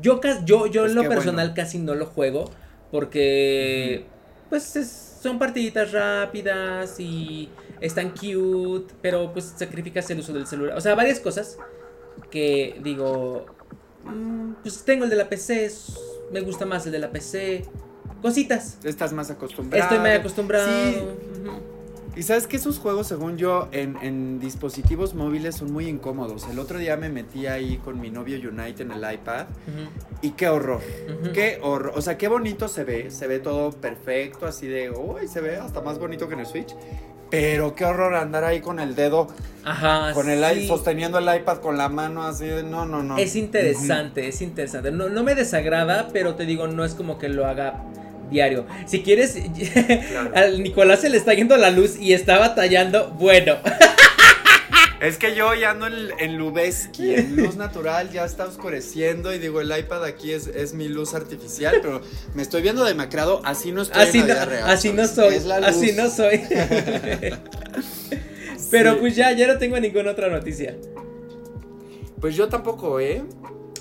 Yo, yo, yo Pues en lo personal bueno. casi no lo juego. Porque. Pues es- son partiditas rápidas y están cute. Pero pues sacrificas el uso del celular. O sea, varias cosas que digo. mm, pues tengo el de la PC. Me gusta más el de la PC. Cositas. Estás más acostumbrado. Estoy muy acostumbrado. Sí, Ujú. Y sabes que esos juegos, según yo, en, en dispositivos móviles son muy incómodos. El otro día me metí ahí con mi novio Unite en el iPad y qué horror. Qué horror. O sea, qué bonito se ve. Se ve todo perfecto, así de, uy, se ve hasta más bonito que en el Switch. Pero qué horror andar ahí con el dedo, Ajá. con el sí. sosteniendo el iPad con la mano así de, no, no, no. Es interesante, es interesante. No, no me desagrada, pero te digo, no es como que lo haga diario. Si quieres, Claro. al Nicolás se le está yendo la luz y está batallando, bueno. Es que yo ya ando en, en Lubeski, en luz natural, ya está oscureciendo y digo, el iPad aquí es, es mi luz artificial, pero me estoy viendo demacrado, así no estoy Así en no, la vida real. así no soy. Es la luz. Así no soy. Pero Sí. pues ya, ya no tengo ninguna otra noticia. Pues yo tampoco, ¿eh?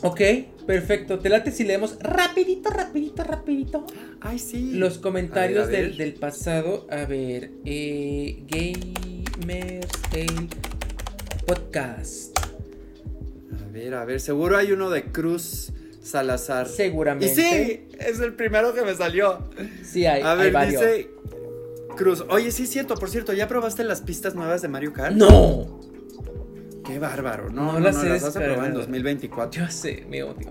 Ok, perfecto. Te late si leemos rapidito, rapidito, rapidito. Ay, sí. Los comentarios A ver, a ver. Del, del pasado. A ver, eh, Gamers Tale Podcast. A ver, a ver, seguro hay uno de Cruz Salazar. Y Seguramente. sí, es el primero que me salió. Sí, hay, A ver, dice Cruz. Oye, sí es cierto, por cierto, ¿ya probaste las pistas nuevas de Mario Kart? ¡No! Qué bárbaro. No, No no, las no, las vas a probar en descargado. 2024. Yo sé, me odio.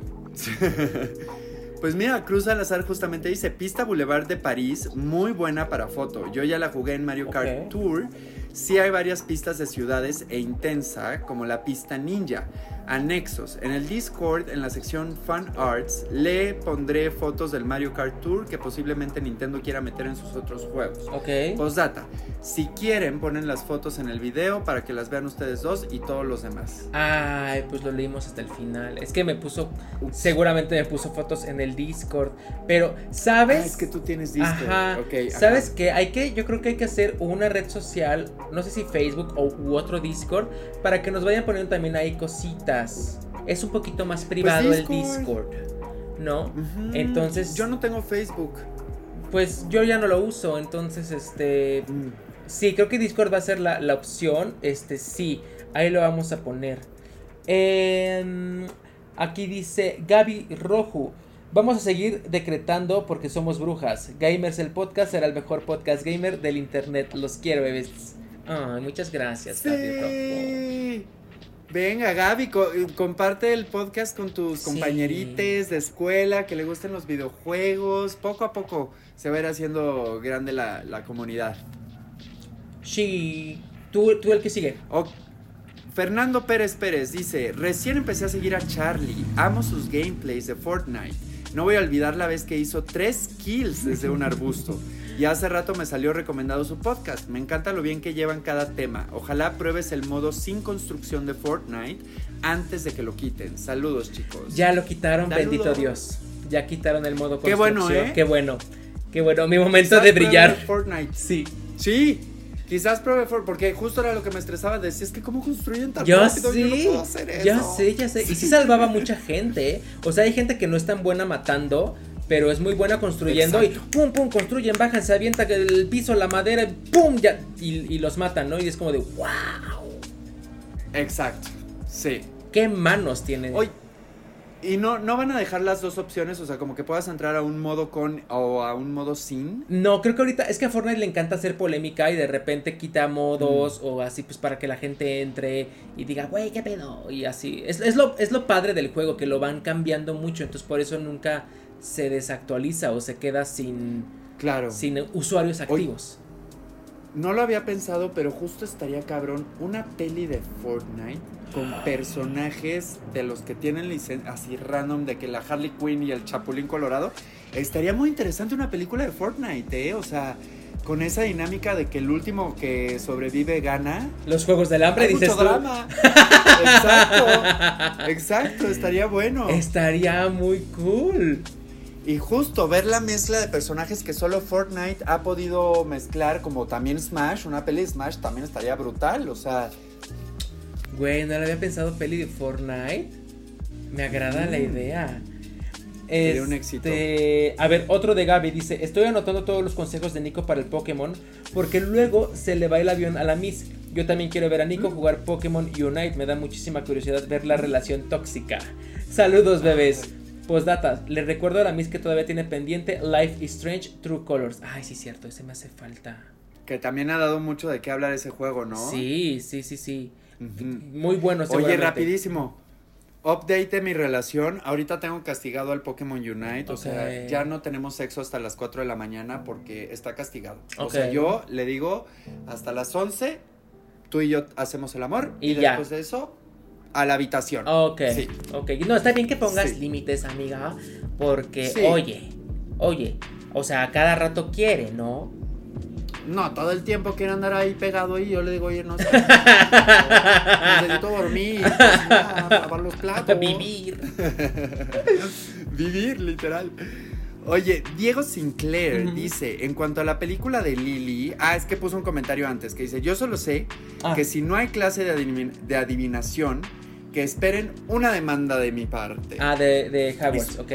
Pues mira, Cruz Salazar justamente dice Pista Boulevard de París, muy buena para foto. Yo ya la jugué en Mario Kart. Tour. Sí hay varias pistas de ciudades e intensa, como la pista ninja. Anexos. En el Discord, en la sección Fun Arts, le pondré fotos del Mario Kart Tour que posiblemente Nintendo quiera meter en sus otros juegos. Ok. Postdata. Si quieren, ponen las fotos en el video para que las vean ustedes dos y todos los demás. Ay, pues lo leímos hasta el final. Es que me puso, seguramente me puso fotos en el Discord. Pero, ¿sabes? Ah, es que tú tienes Discord. Ajá. Ok, ajá. ¿Sabes qué? Hay que, yo creo que hay que hacer una red social, no sé si Facebook o u otro Discord, para que nos vayan poniendo también ahí cositas. Es un poquito más privado el Pues Discord. Discord, ¿no? Entonces- Yo no tengo Facebook. Pues yo ya no lo uso, entonces, este, Mm. Sí, creo que Discord va a ser la, la opción. Este, sí, ahí lo vamos a poner. Em, aquí dice Gaby Roju. Vamos a seguir decretando porque somos brujas. Gamers el podcast será el mejor podcast gamer del internet. Los quiero, bebés. Ay, muchas gracias, Gaby Roju. Venga, Gaby, co- eh, comparte el podcast con tus Sí. compañerites de escuela que le gusten los videojuegos. Poco a poco se va a ir haciendo grande la, la comunidad. Sí, tú, tú el que sigue. Fernando Pérez Pérez dice, recién empecé a seguir a Charlie, amo sus gameplays de Fortnite. No voy a olvidar la vez que hizo tres kills desde un arbusto. Y hace rato me salió recomendado su podcast. Me encanta lo bien que llevan cada tema. Ojalá pruebes el modo sin construcción de Fortnite antes de que lo quiten. Saludos chicos. Ya lo quitaron, Saludos. bendito Dios. Ya quitaron el modo Qué bueno, construcción. ¿eh? Qué bueno. Qué bueno. Mi momento Quizás de brillar. Fortnite. Sí. Sí. Quizás pruebe Fortnite, porque justo era lo que me estresaba. Decía, es que cómo construyen tan Yo rápido. sé, Yo no puedo hacer eso. ya sé, ya sé. Y sí salvaba mucha gente. ¿eh? O sea, hay gente que no es tan buena matando, pero es muy buena construyendo. Exacto. Y pum, pum, construyen, bajan, se avienta el piso, la madera, y pum, ya. Y, y los matan, ¿no? Y es como de, wow. Exacto. Sí. ¿Qué manos tienen? Oye, y no, no van a dejar las dos opciones, o sea, como que puedas entrar a un modo con o a un modo sin. No, creo que ahorita es que a Fortnite le encanta hacer polémica y de repente quita modos o así, pues para que la gente entre y diga, güey, qué pedo. Y así. Es, es, lo, es lo padre del juego, que lo van cambiando mucho, entonces por eso nunca se desactualiza o se queda sin, Claro. sin usuarios activos. No lo había pensado, pero justo estaría cabrón una peli de Fortnite con personajes de los que tienen licencia así random de que la Harley Quinn y el Chapulín Colorado. Estaría muy interesante una película de Fortnite, ¿eh? O sea, con esa dinámica de que el último que sobrevive gana. Los juegos del hambre, Hay dices mucho tú. drama. exacto. Exacto, estaría bueno. Estaría muy cool. Y justo ver la mezcla de personajes que solo Fortnite ha podido mezclar, como también Smash, una peli de Smash también estaría brutal, o sea, Güey, no lo había pensado peli de Fortnite. Me agrada la Mm. idea. Sería un éxito. Este, A ver, otro de Gaby dice: Estoy anotando todos los consejos de Nico para el Pokémon. Porque luego se le va el avión a la Miss. Yo también quiero ver a Mm. Nico jugar Pokémon Unite. Me da muchísima curiosidad ver la relación tóxica. Saludos, bebés. Postdata, le recuerdo a la Miss que todavía tiene pendiente Life is Strange True Colors. Ay, sí, cierto, ese me hace falta. que también ha dado mucho de qué hablar ese juego, ¿no? Sí, sí, sí, sí. Ujú. Muy bueno, Oye, rapidísimo. Update de mi relación. Ahorita tengo castigado al Pokémon Unite. O sea, ya no tenemos sexo hasta las 4 de la mañana porque está castigado. O sea, yo le digo hasta las 11, tú y yo hacemos el amor. Y Y, ya. después de eso, a la habitación. Ok, Sí. ok. No, está bien que pongas Sí. límites, amiga, porque, Sí. oye, oye, o sea, a cada rato quiere, ¿no? No, todo el tiempo quiere andar ahí pegado y yo le digo, oye, no sé. necesito dormir, cocinar, lavar los platos. Vivir. Vivir, literal. Oye, Diego Sinclair dice, en cuanto a la película de Lily, ah, es que puso un comentario antes que dice, yo solo sé Ah. que si no hay clase de, adivin- de adivinación, que esperen una demanda de mi parte. Ah, de, de Hogwarts, ok.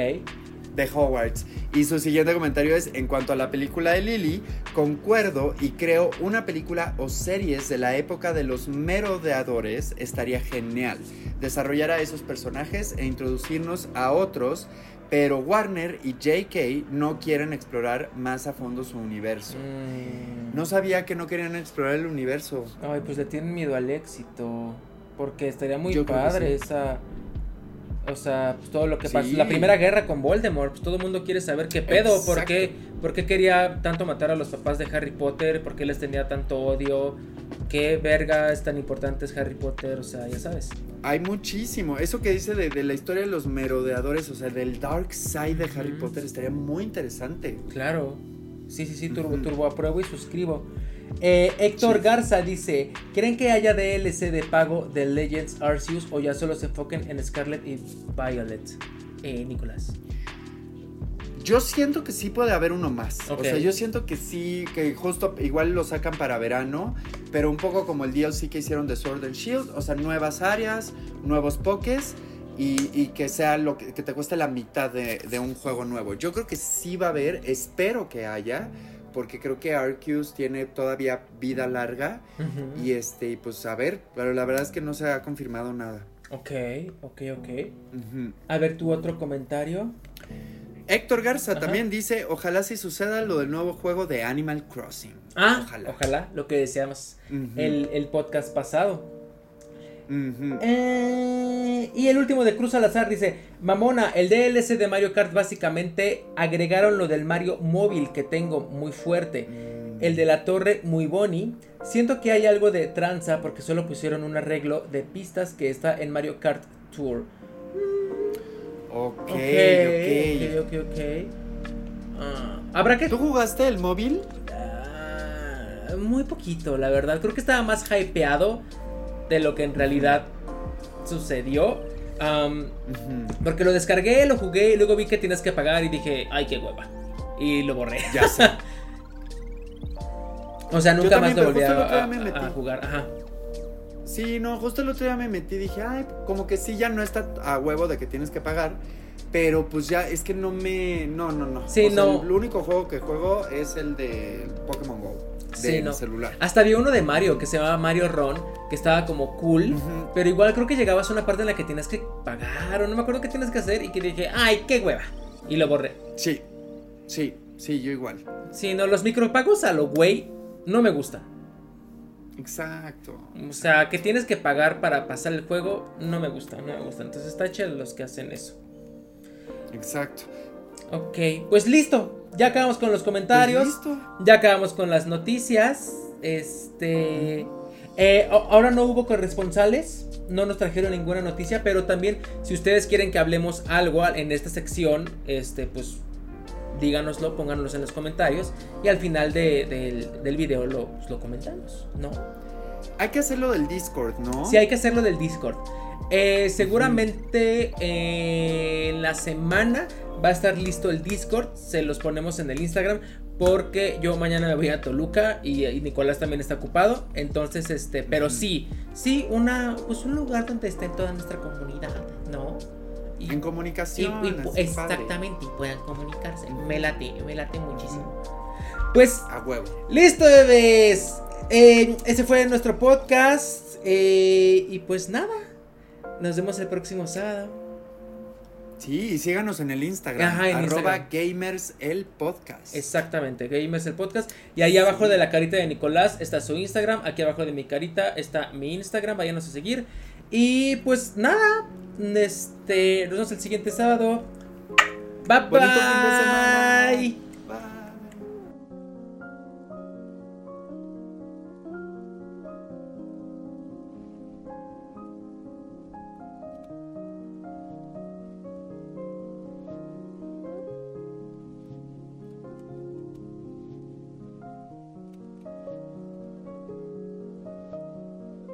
de Hogwarts. Y su siguiente comentario es, en cuanto a la película de Lily, concuerdo y creo una película o series de la época de los merodeadores estaría genial. Desarrollar a esos personajes e introducirnos a otros, pero Warner y JK no quieren explorar más a fondo su universo. Mm. No sabía que no querían explorar el universo. Ay, pues le tienen miedo al éxito. Porque estaría muy Yo padre sí. esa. O sea, pues todo lo que Sí. pasó. La primera guerra con Voldemort. Pues todo el mundo quiere saber qué pedo. ¿Por qué, por qué quería tanto matar a los papás de Harry Potter? ¿Por qué les tenía tanto odio? ¿Qué verga es tan importante es Harry Potter? O sea, ya sabes. Hay muchísimo. Eso que dice de, de la historia de los merodeadores, o sea, del dark side de Harry. Potter, estaría muy interesante. Claro. Sí, sí, sí, turbo, turbo apruebo y suscribo. Eh, Héctor Sí. Garza dice: ¿Creen que haya DLC de pago de Legends Arceus o ya solo se enfoquen en Scarlet y Violet? Eh, Nicolás. Yo siento que sí puede haber uno más. Ok. O sea, yo siento que sí, que justo igual lo sacan para verano, pero un poco como el DLC que hicieron de Sword and Shield, o sea, nuevas áreas, nuevos pokés y, y que sea lo que, que te cueste la mitad de, de un juego nuevo. Yo creo que sí va a haber, espero que haya, porque creo que Arceus tiene todavía vida larga Ujú. y este, y pues a ver, pero la verdad es que no se ha confirmado nada. Ok, ok, ok. Ujú. A ver, tu otro comentario. Héctor Garza Ajá. también dice, ojalá si suceda lo del nuevo juego de Animal Crossing. Ah, Ojalá. ojalá, lo que decíamos el, el podcast pasado. Eh, y el último de Cruz Salazar dice: Mamona, el DLC de Mario Kart básicamente agregaron lo del Mario móvil que tengo muy fuerte. El de la torre muy boni. Siento que hay algo de tranza porque solo pusieron un arreglo de pistas que está en Mario Kart Tour. Ok, ok. ok, ok, ok. Ah, Habrá que ¿Tú jugaste el móvil? Ah, muy poquito, la verdad. Creo que estaba más hypeado de lo que en realidad sucedió. Porque lo descargué, lo jugué y luego vi que tienes que pagar y dije, ay, qué hueva. Y lo borré. Ya sé. O sea, nunca más lo volví a, a- a jugar. Ajá. Sí, no, justo el otro día me metí y dije, ay, como que sí, ya no está a huevo de que tienes que pagar. Pero pues ya, es que no me. No, no, no. Sí, O sea, no. El único juego que juego es el de Pokémon Go. De Sí, no. celular. Hasta había uno de Mario que se llamaba Mario Ron, que estaba como cool. Pero igual creo que llegabas a una parte en la que tienes que pagar o no me acuerdo qué tienes que hacer y que dije, ay, qué hueva. Y lo borré. Sí, sí, sí, yo igual. Sí, no, los micropagos a lo güey no me gusta. Exacto. O sea, que tienes que pagar para pasar el juego, no me gusta, no me gusta. Entonces está chido los que hacen eso. Exacto. Ok, pues listo. Ya acabamos con los Pues comentarios. listo. ya acabamos con las noticias. Este. eh, ahora no hubo corresponsales. No nos trajeron ninguna noticia. Pero también, si ustedes quieren que hablemos algo en esta sección, este, pues díganoslo, pónganoslo en los comentarios. Y al final de- del, del video lo, pues, lo comentamos, ¿no? Hay que hacerlo del Discord, ¿no? Sí, hay que hacerlo del Discord. Eh, seguramente eh, en la semana va a estar listo el Discord. Se los ponemos en el Instagram. Porque yo mañana me voy a Toluca y, y Nicolás también está ocupado. Entonces, este, pero sí, sí, una, pues un lugar donde esté toda nuestra comunidad, ¿no? Y, En comunicación. y- así, padre. exactamente, y puedan comunicarse. Me late, me late muchísimo. Pues A huevo. Listo, bebés. Eh, ese fue nuestro podcast. eh, y pues nada. Nos vemos el próximo sábado. Sí, y síganos en el Instagram. Ajá, en arroba Instagram. gamers el podcast. Exactamente, Gamers el podcast. Y ahí abajo de la carita de Nicolás está su Instagram. Aquí abajo de mi carita está mi Instagram. Váyanos a seguir. Y pues nada. Este. Nos vemos el siguiente sábado. Bye Bonito fin de semana. bye.